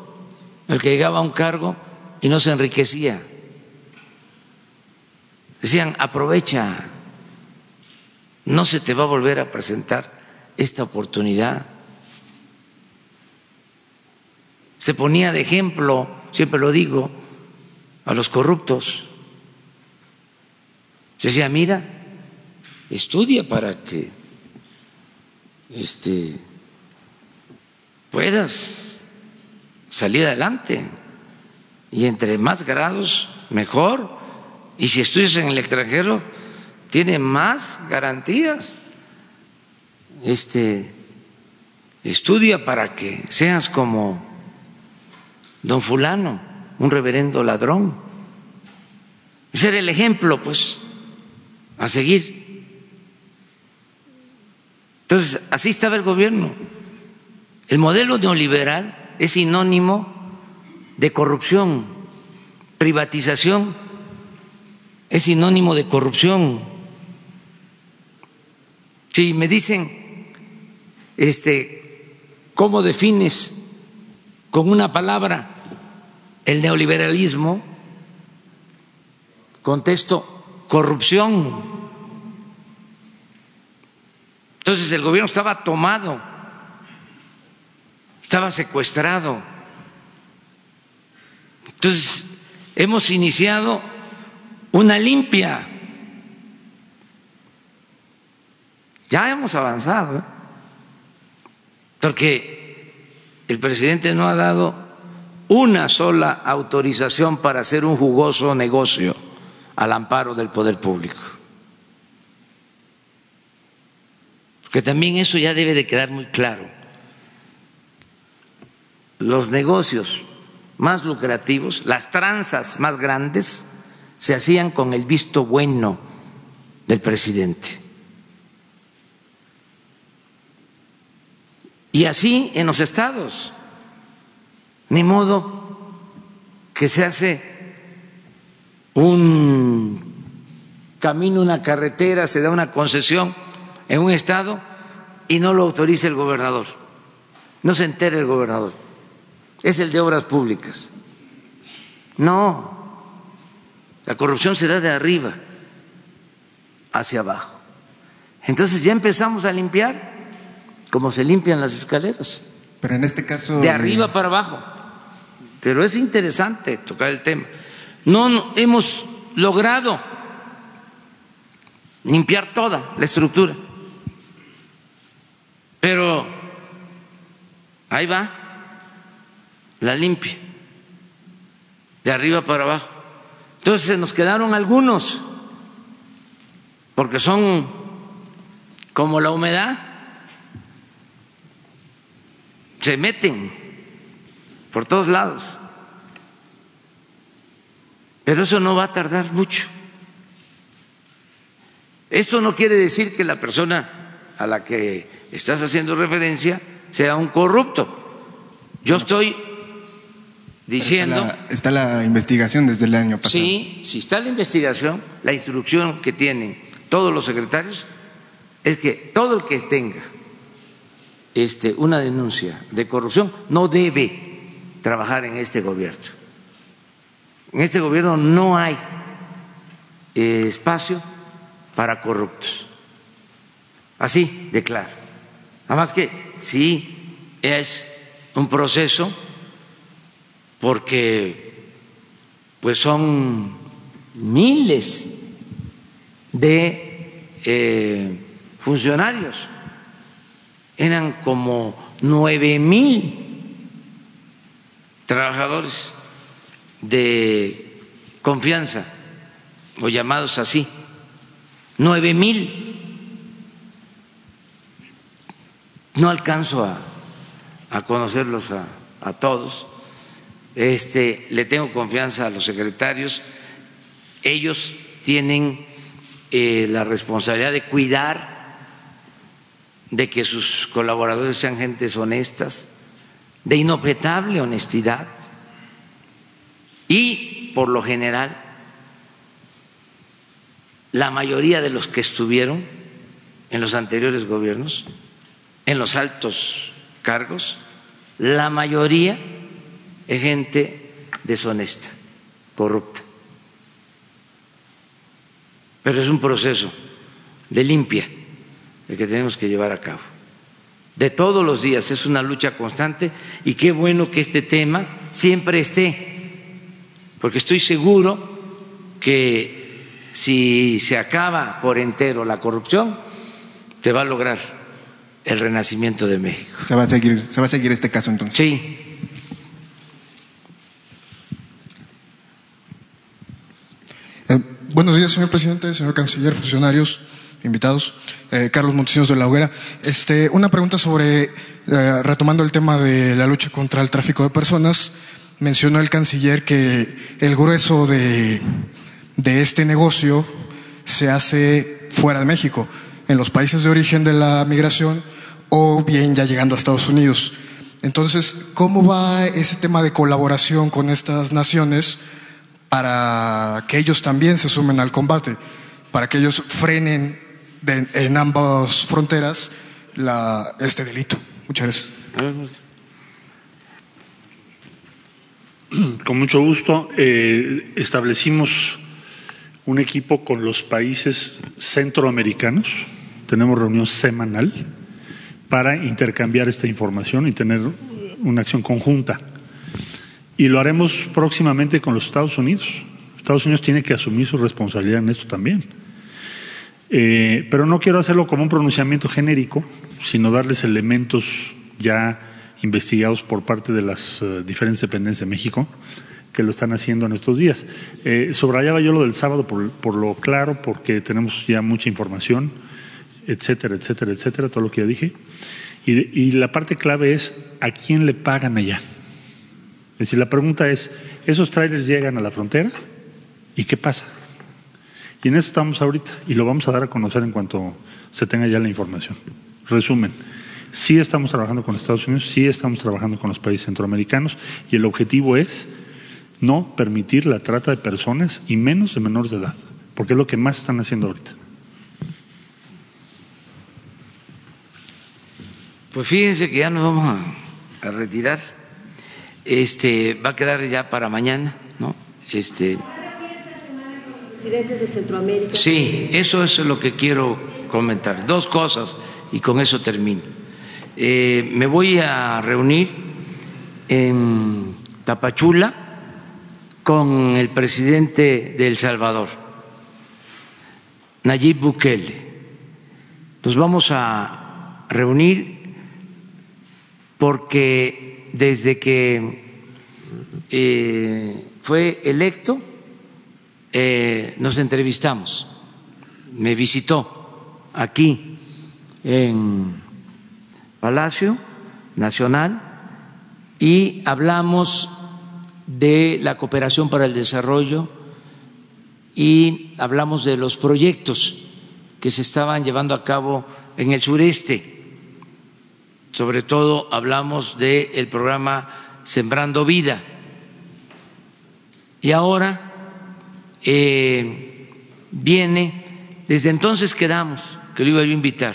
S1: el que llegaba a un cargo y no se enriquecía. Decían, aprovecha, no se te va a volver a presentar esta oportunidad. Se ponía de ejemplo, siempre lo digo, a los corruptos. Se decía, mira, estudia para que este, puedas salir adelante. Y entre más grados, mejor. Y si estudias en el extranjero, tiene más garantías. Este, estudia para que seas como don fulano, un reverendo ladrón. Ese era el ejemplo, pues, a seguir. Entonces, así estaba el gobierno. El modelo neoliberal es sinónimo de corrupción, privatización es sinónimo de corrupción. Si me dicen, este, ¿cómo defines con una palabra el neoliberalismo, contesto corrupción. Entonces el gobierno estaba tomado, estaba secuestrado. Entonces hemos iniciado una limpia. Ya hemos avanzado, ¿eh? porque el presidente no ha dado una sola autorización para hacer un jugoso negocio al amparo del poder público. Porque también eso ya debe de quedar muy claro. Los negocios más lucrativos, las tranzas más grandes, se hacían con el visto bueno del presidente. Y así en los estados. Ni modo que se hace un camino, una carretera, se da una concesión en un estado y no lo autoriza el gobernador. No se entera el gobernador. Es el de obras públicas. No, la corrupción se da de arriba hacia abajo. Entonces ya empezamos a limpiar como se limpian las escaleras.
S12: Pero en este caso...
S1: De arriba para abajo pero es interesante tocar el tema. No hemos logrado limpiar toda la estructura, pero ahí va la limpia, de arriba para abajo. Entonces se nos quedaron algunos, porque son como la humedad, se meten por todos lados. Pero eso no va a tardar mucho. Eso no quiere decir que la persona a la que estás haciendo referencia sea un corrupto. Yo estoy diciendo...
S12: Está la, está la, investigación desde el año pasado.
S1: Sí, si está la investigación, la instrucción que tienen todos los secretarios es que todo el que tenga este, una denuncia de corrupción no debe trabajar en este gobierno. En este gobierno no hay eh, espacio para corruptos. Así de claro. Además que sí es un proceso porque pues son miles de eh, funcionarios, eran como nueve mil trabajadores de confianza o llamados así, nueve mil. No alcanzo a, conocerlos a, todos. Este, le tengo confianza a los secretarios. Ellos tienen eh, la responsabilidad de cuidar de que sus colaboradores sean gentes honestas, de inobjetable honestidad y, por lo general, la mayoría de los que estuvieron en los anteriores gobiernos, en los altos cargos, la mayoría es gente deshonesta, corrupta. Pero es un proceso de limpia el que tenemos que llevar a cabo de todos los días, es una lucha constante y qué bueno que este tema siempre esté, porque estoy seguro que si se acaba por entero la corrupción, te va a lograr el renacimiento de México.
S12: Se va a seguir, se va a seguir este caso entonces.
S1: Sí.
S13: Eh, buenos días, señor presidente, señor canciller, funcionarios invitados, eh, Carlos Montesinos de la Hoguera. Este, una pregunta sobre, eh, retomando el tema de la lucha contra el tráfico de personas, mencionó el canciller que el grueso de, de este negocio se hace fuera de México, en los países de origen de la migración o bien ya llegando a Estados Unidos. Entonces, ¿cómo va ese tema de colaboración con estas naciones para que ellos también se sumen al combate, para que ellos frenen en ambas fronteras este delito. Muchas gracias.
S5: Con mucho gusto. Eh, establecimos un equipo con los países centroamericanos. Tenemos reunión semanal para intercambiar esta información y tener una acción conjunta. Y lo haremos próximamente con los Estados Unidos. Estados Unidos tiene que asumir su responsabilidad en esto también. Eh, pero no quiero hacerlo como un pronunciamiento genérico, sino darles elementos ya investigados por parte de las eh, diferentes dependencias de México que lo están haciendo en estos días. Eh, yo lo del sábado por, por, lo claro, porque tenemos ya mucha información, etcétera, etcétera, etcétera, todo lo que ya dije. Y, y la parte clave es a quién le pagan allá. Es decir, la pregunta es, ¿esos trailers llegan a la frontera? ¿Y qué pasa? Y en eso estamos ahorita y lo vamos a dar a conocer en cuanto se tenga ya la información. Resumen, sí estamos trabajando con Estados Unidos, sí estamos trabajando con los países centroamericanos y el objetivo es no permitir la trata de personas y menos de menores de edad, porque es lo que más están haciendo ahorita.
S1: Pues fíjense que ya nos vamos a, a retirar. Este va a quedar ya para mañana, ¿no? Este
S14: presidentes de Centroamérica.
S1: Sí, eso es lo que quiero comentar. Dos cosas y con eso termino. Eh, me voy a reunir en Tapachula con el presidente de El Salvador, Nayib Bukele. Nos vamos a reunir porque desde que eh, fue electo, eh, nos entrevistamos, me visitó aquí en Palacio Nacional y hablamos de la cooperación para el desarrollo y hablamos de los proyectos que se estaban llevando a cabo en el sureste. Sobre todo hablamos del programa Sembrando Vida. Y ahora eh, viene, desde entonces quedamos que lo iba a invitar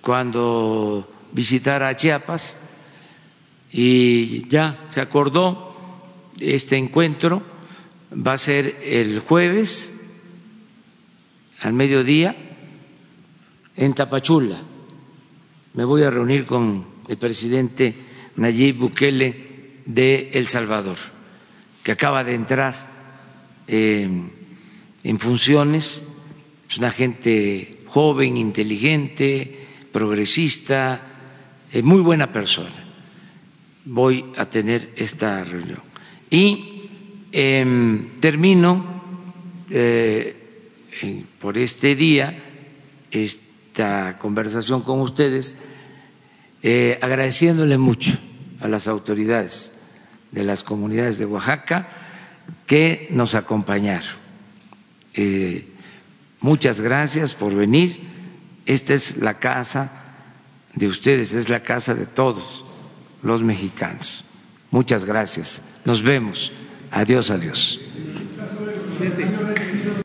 S1: cuando visitara Chiapas y ya se acordó este encuentro va a ser el jueves al mediodía en Tapachula. Me voy a reunir con el presidente Nayib Bukele de El Salvador, que acaba de entrar en funciones, es una gente joven, inteligente, progresista, eh, muy buena persona. Voy a tener esta reunión. Y em, termino eh, por este día esta conversación con ustedes eh, agradeciéndole mucho a las autoridades de las comunidades de Oaxaca que nos acompañaron. Eh, muchas gracias por venir. Esta es la casa de ustedes, es la casa de todos los mexicanos. Muchas gracias. Nos vemos. Adiós, adiós.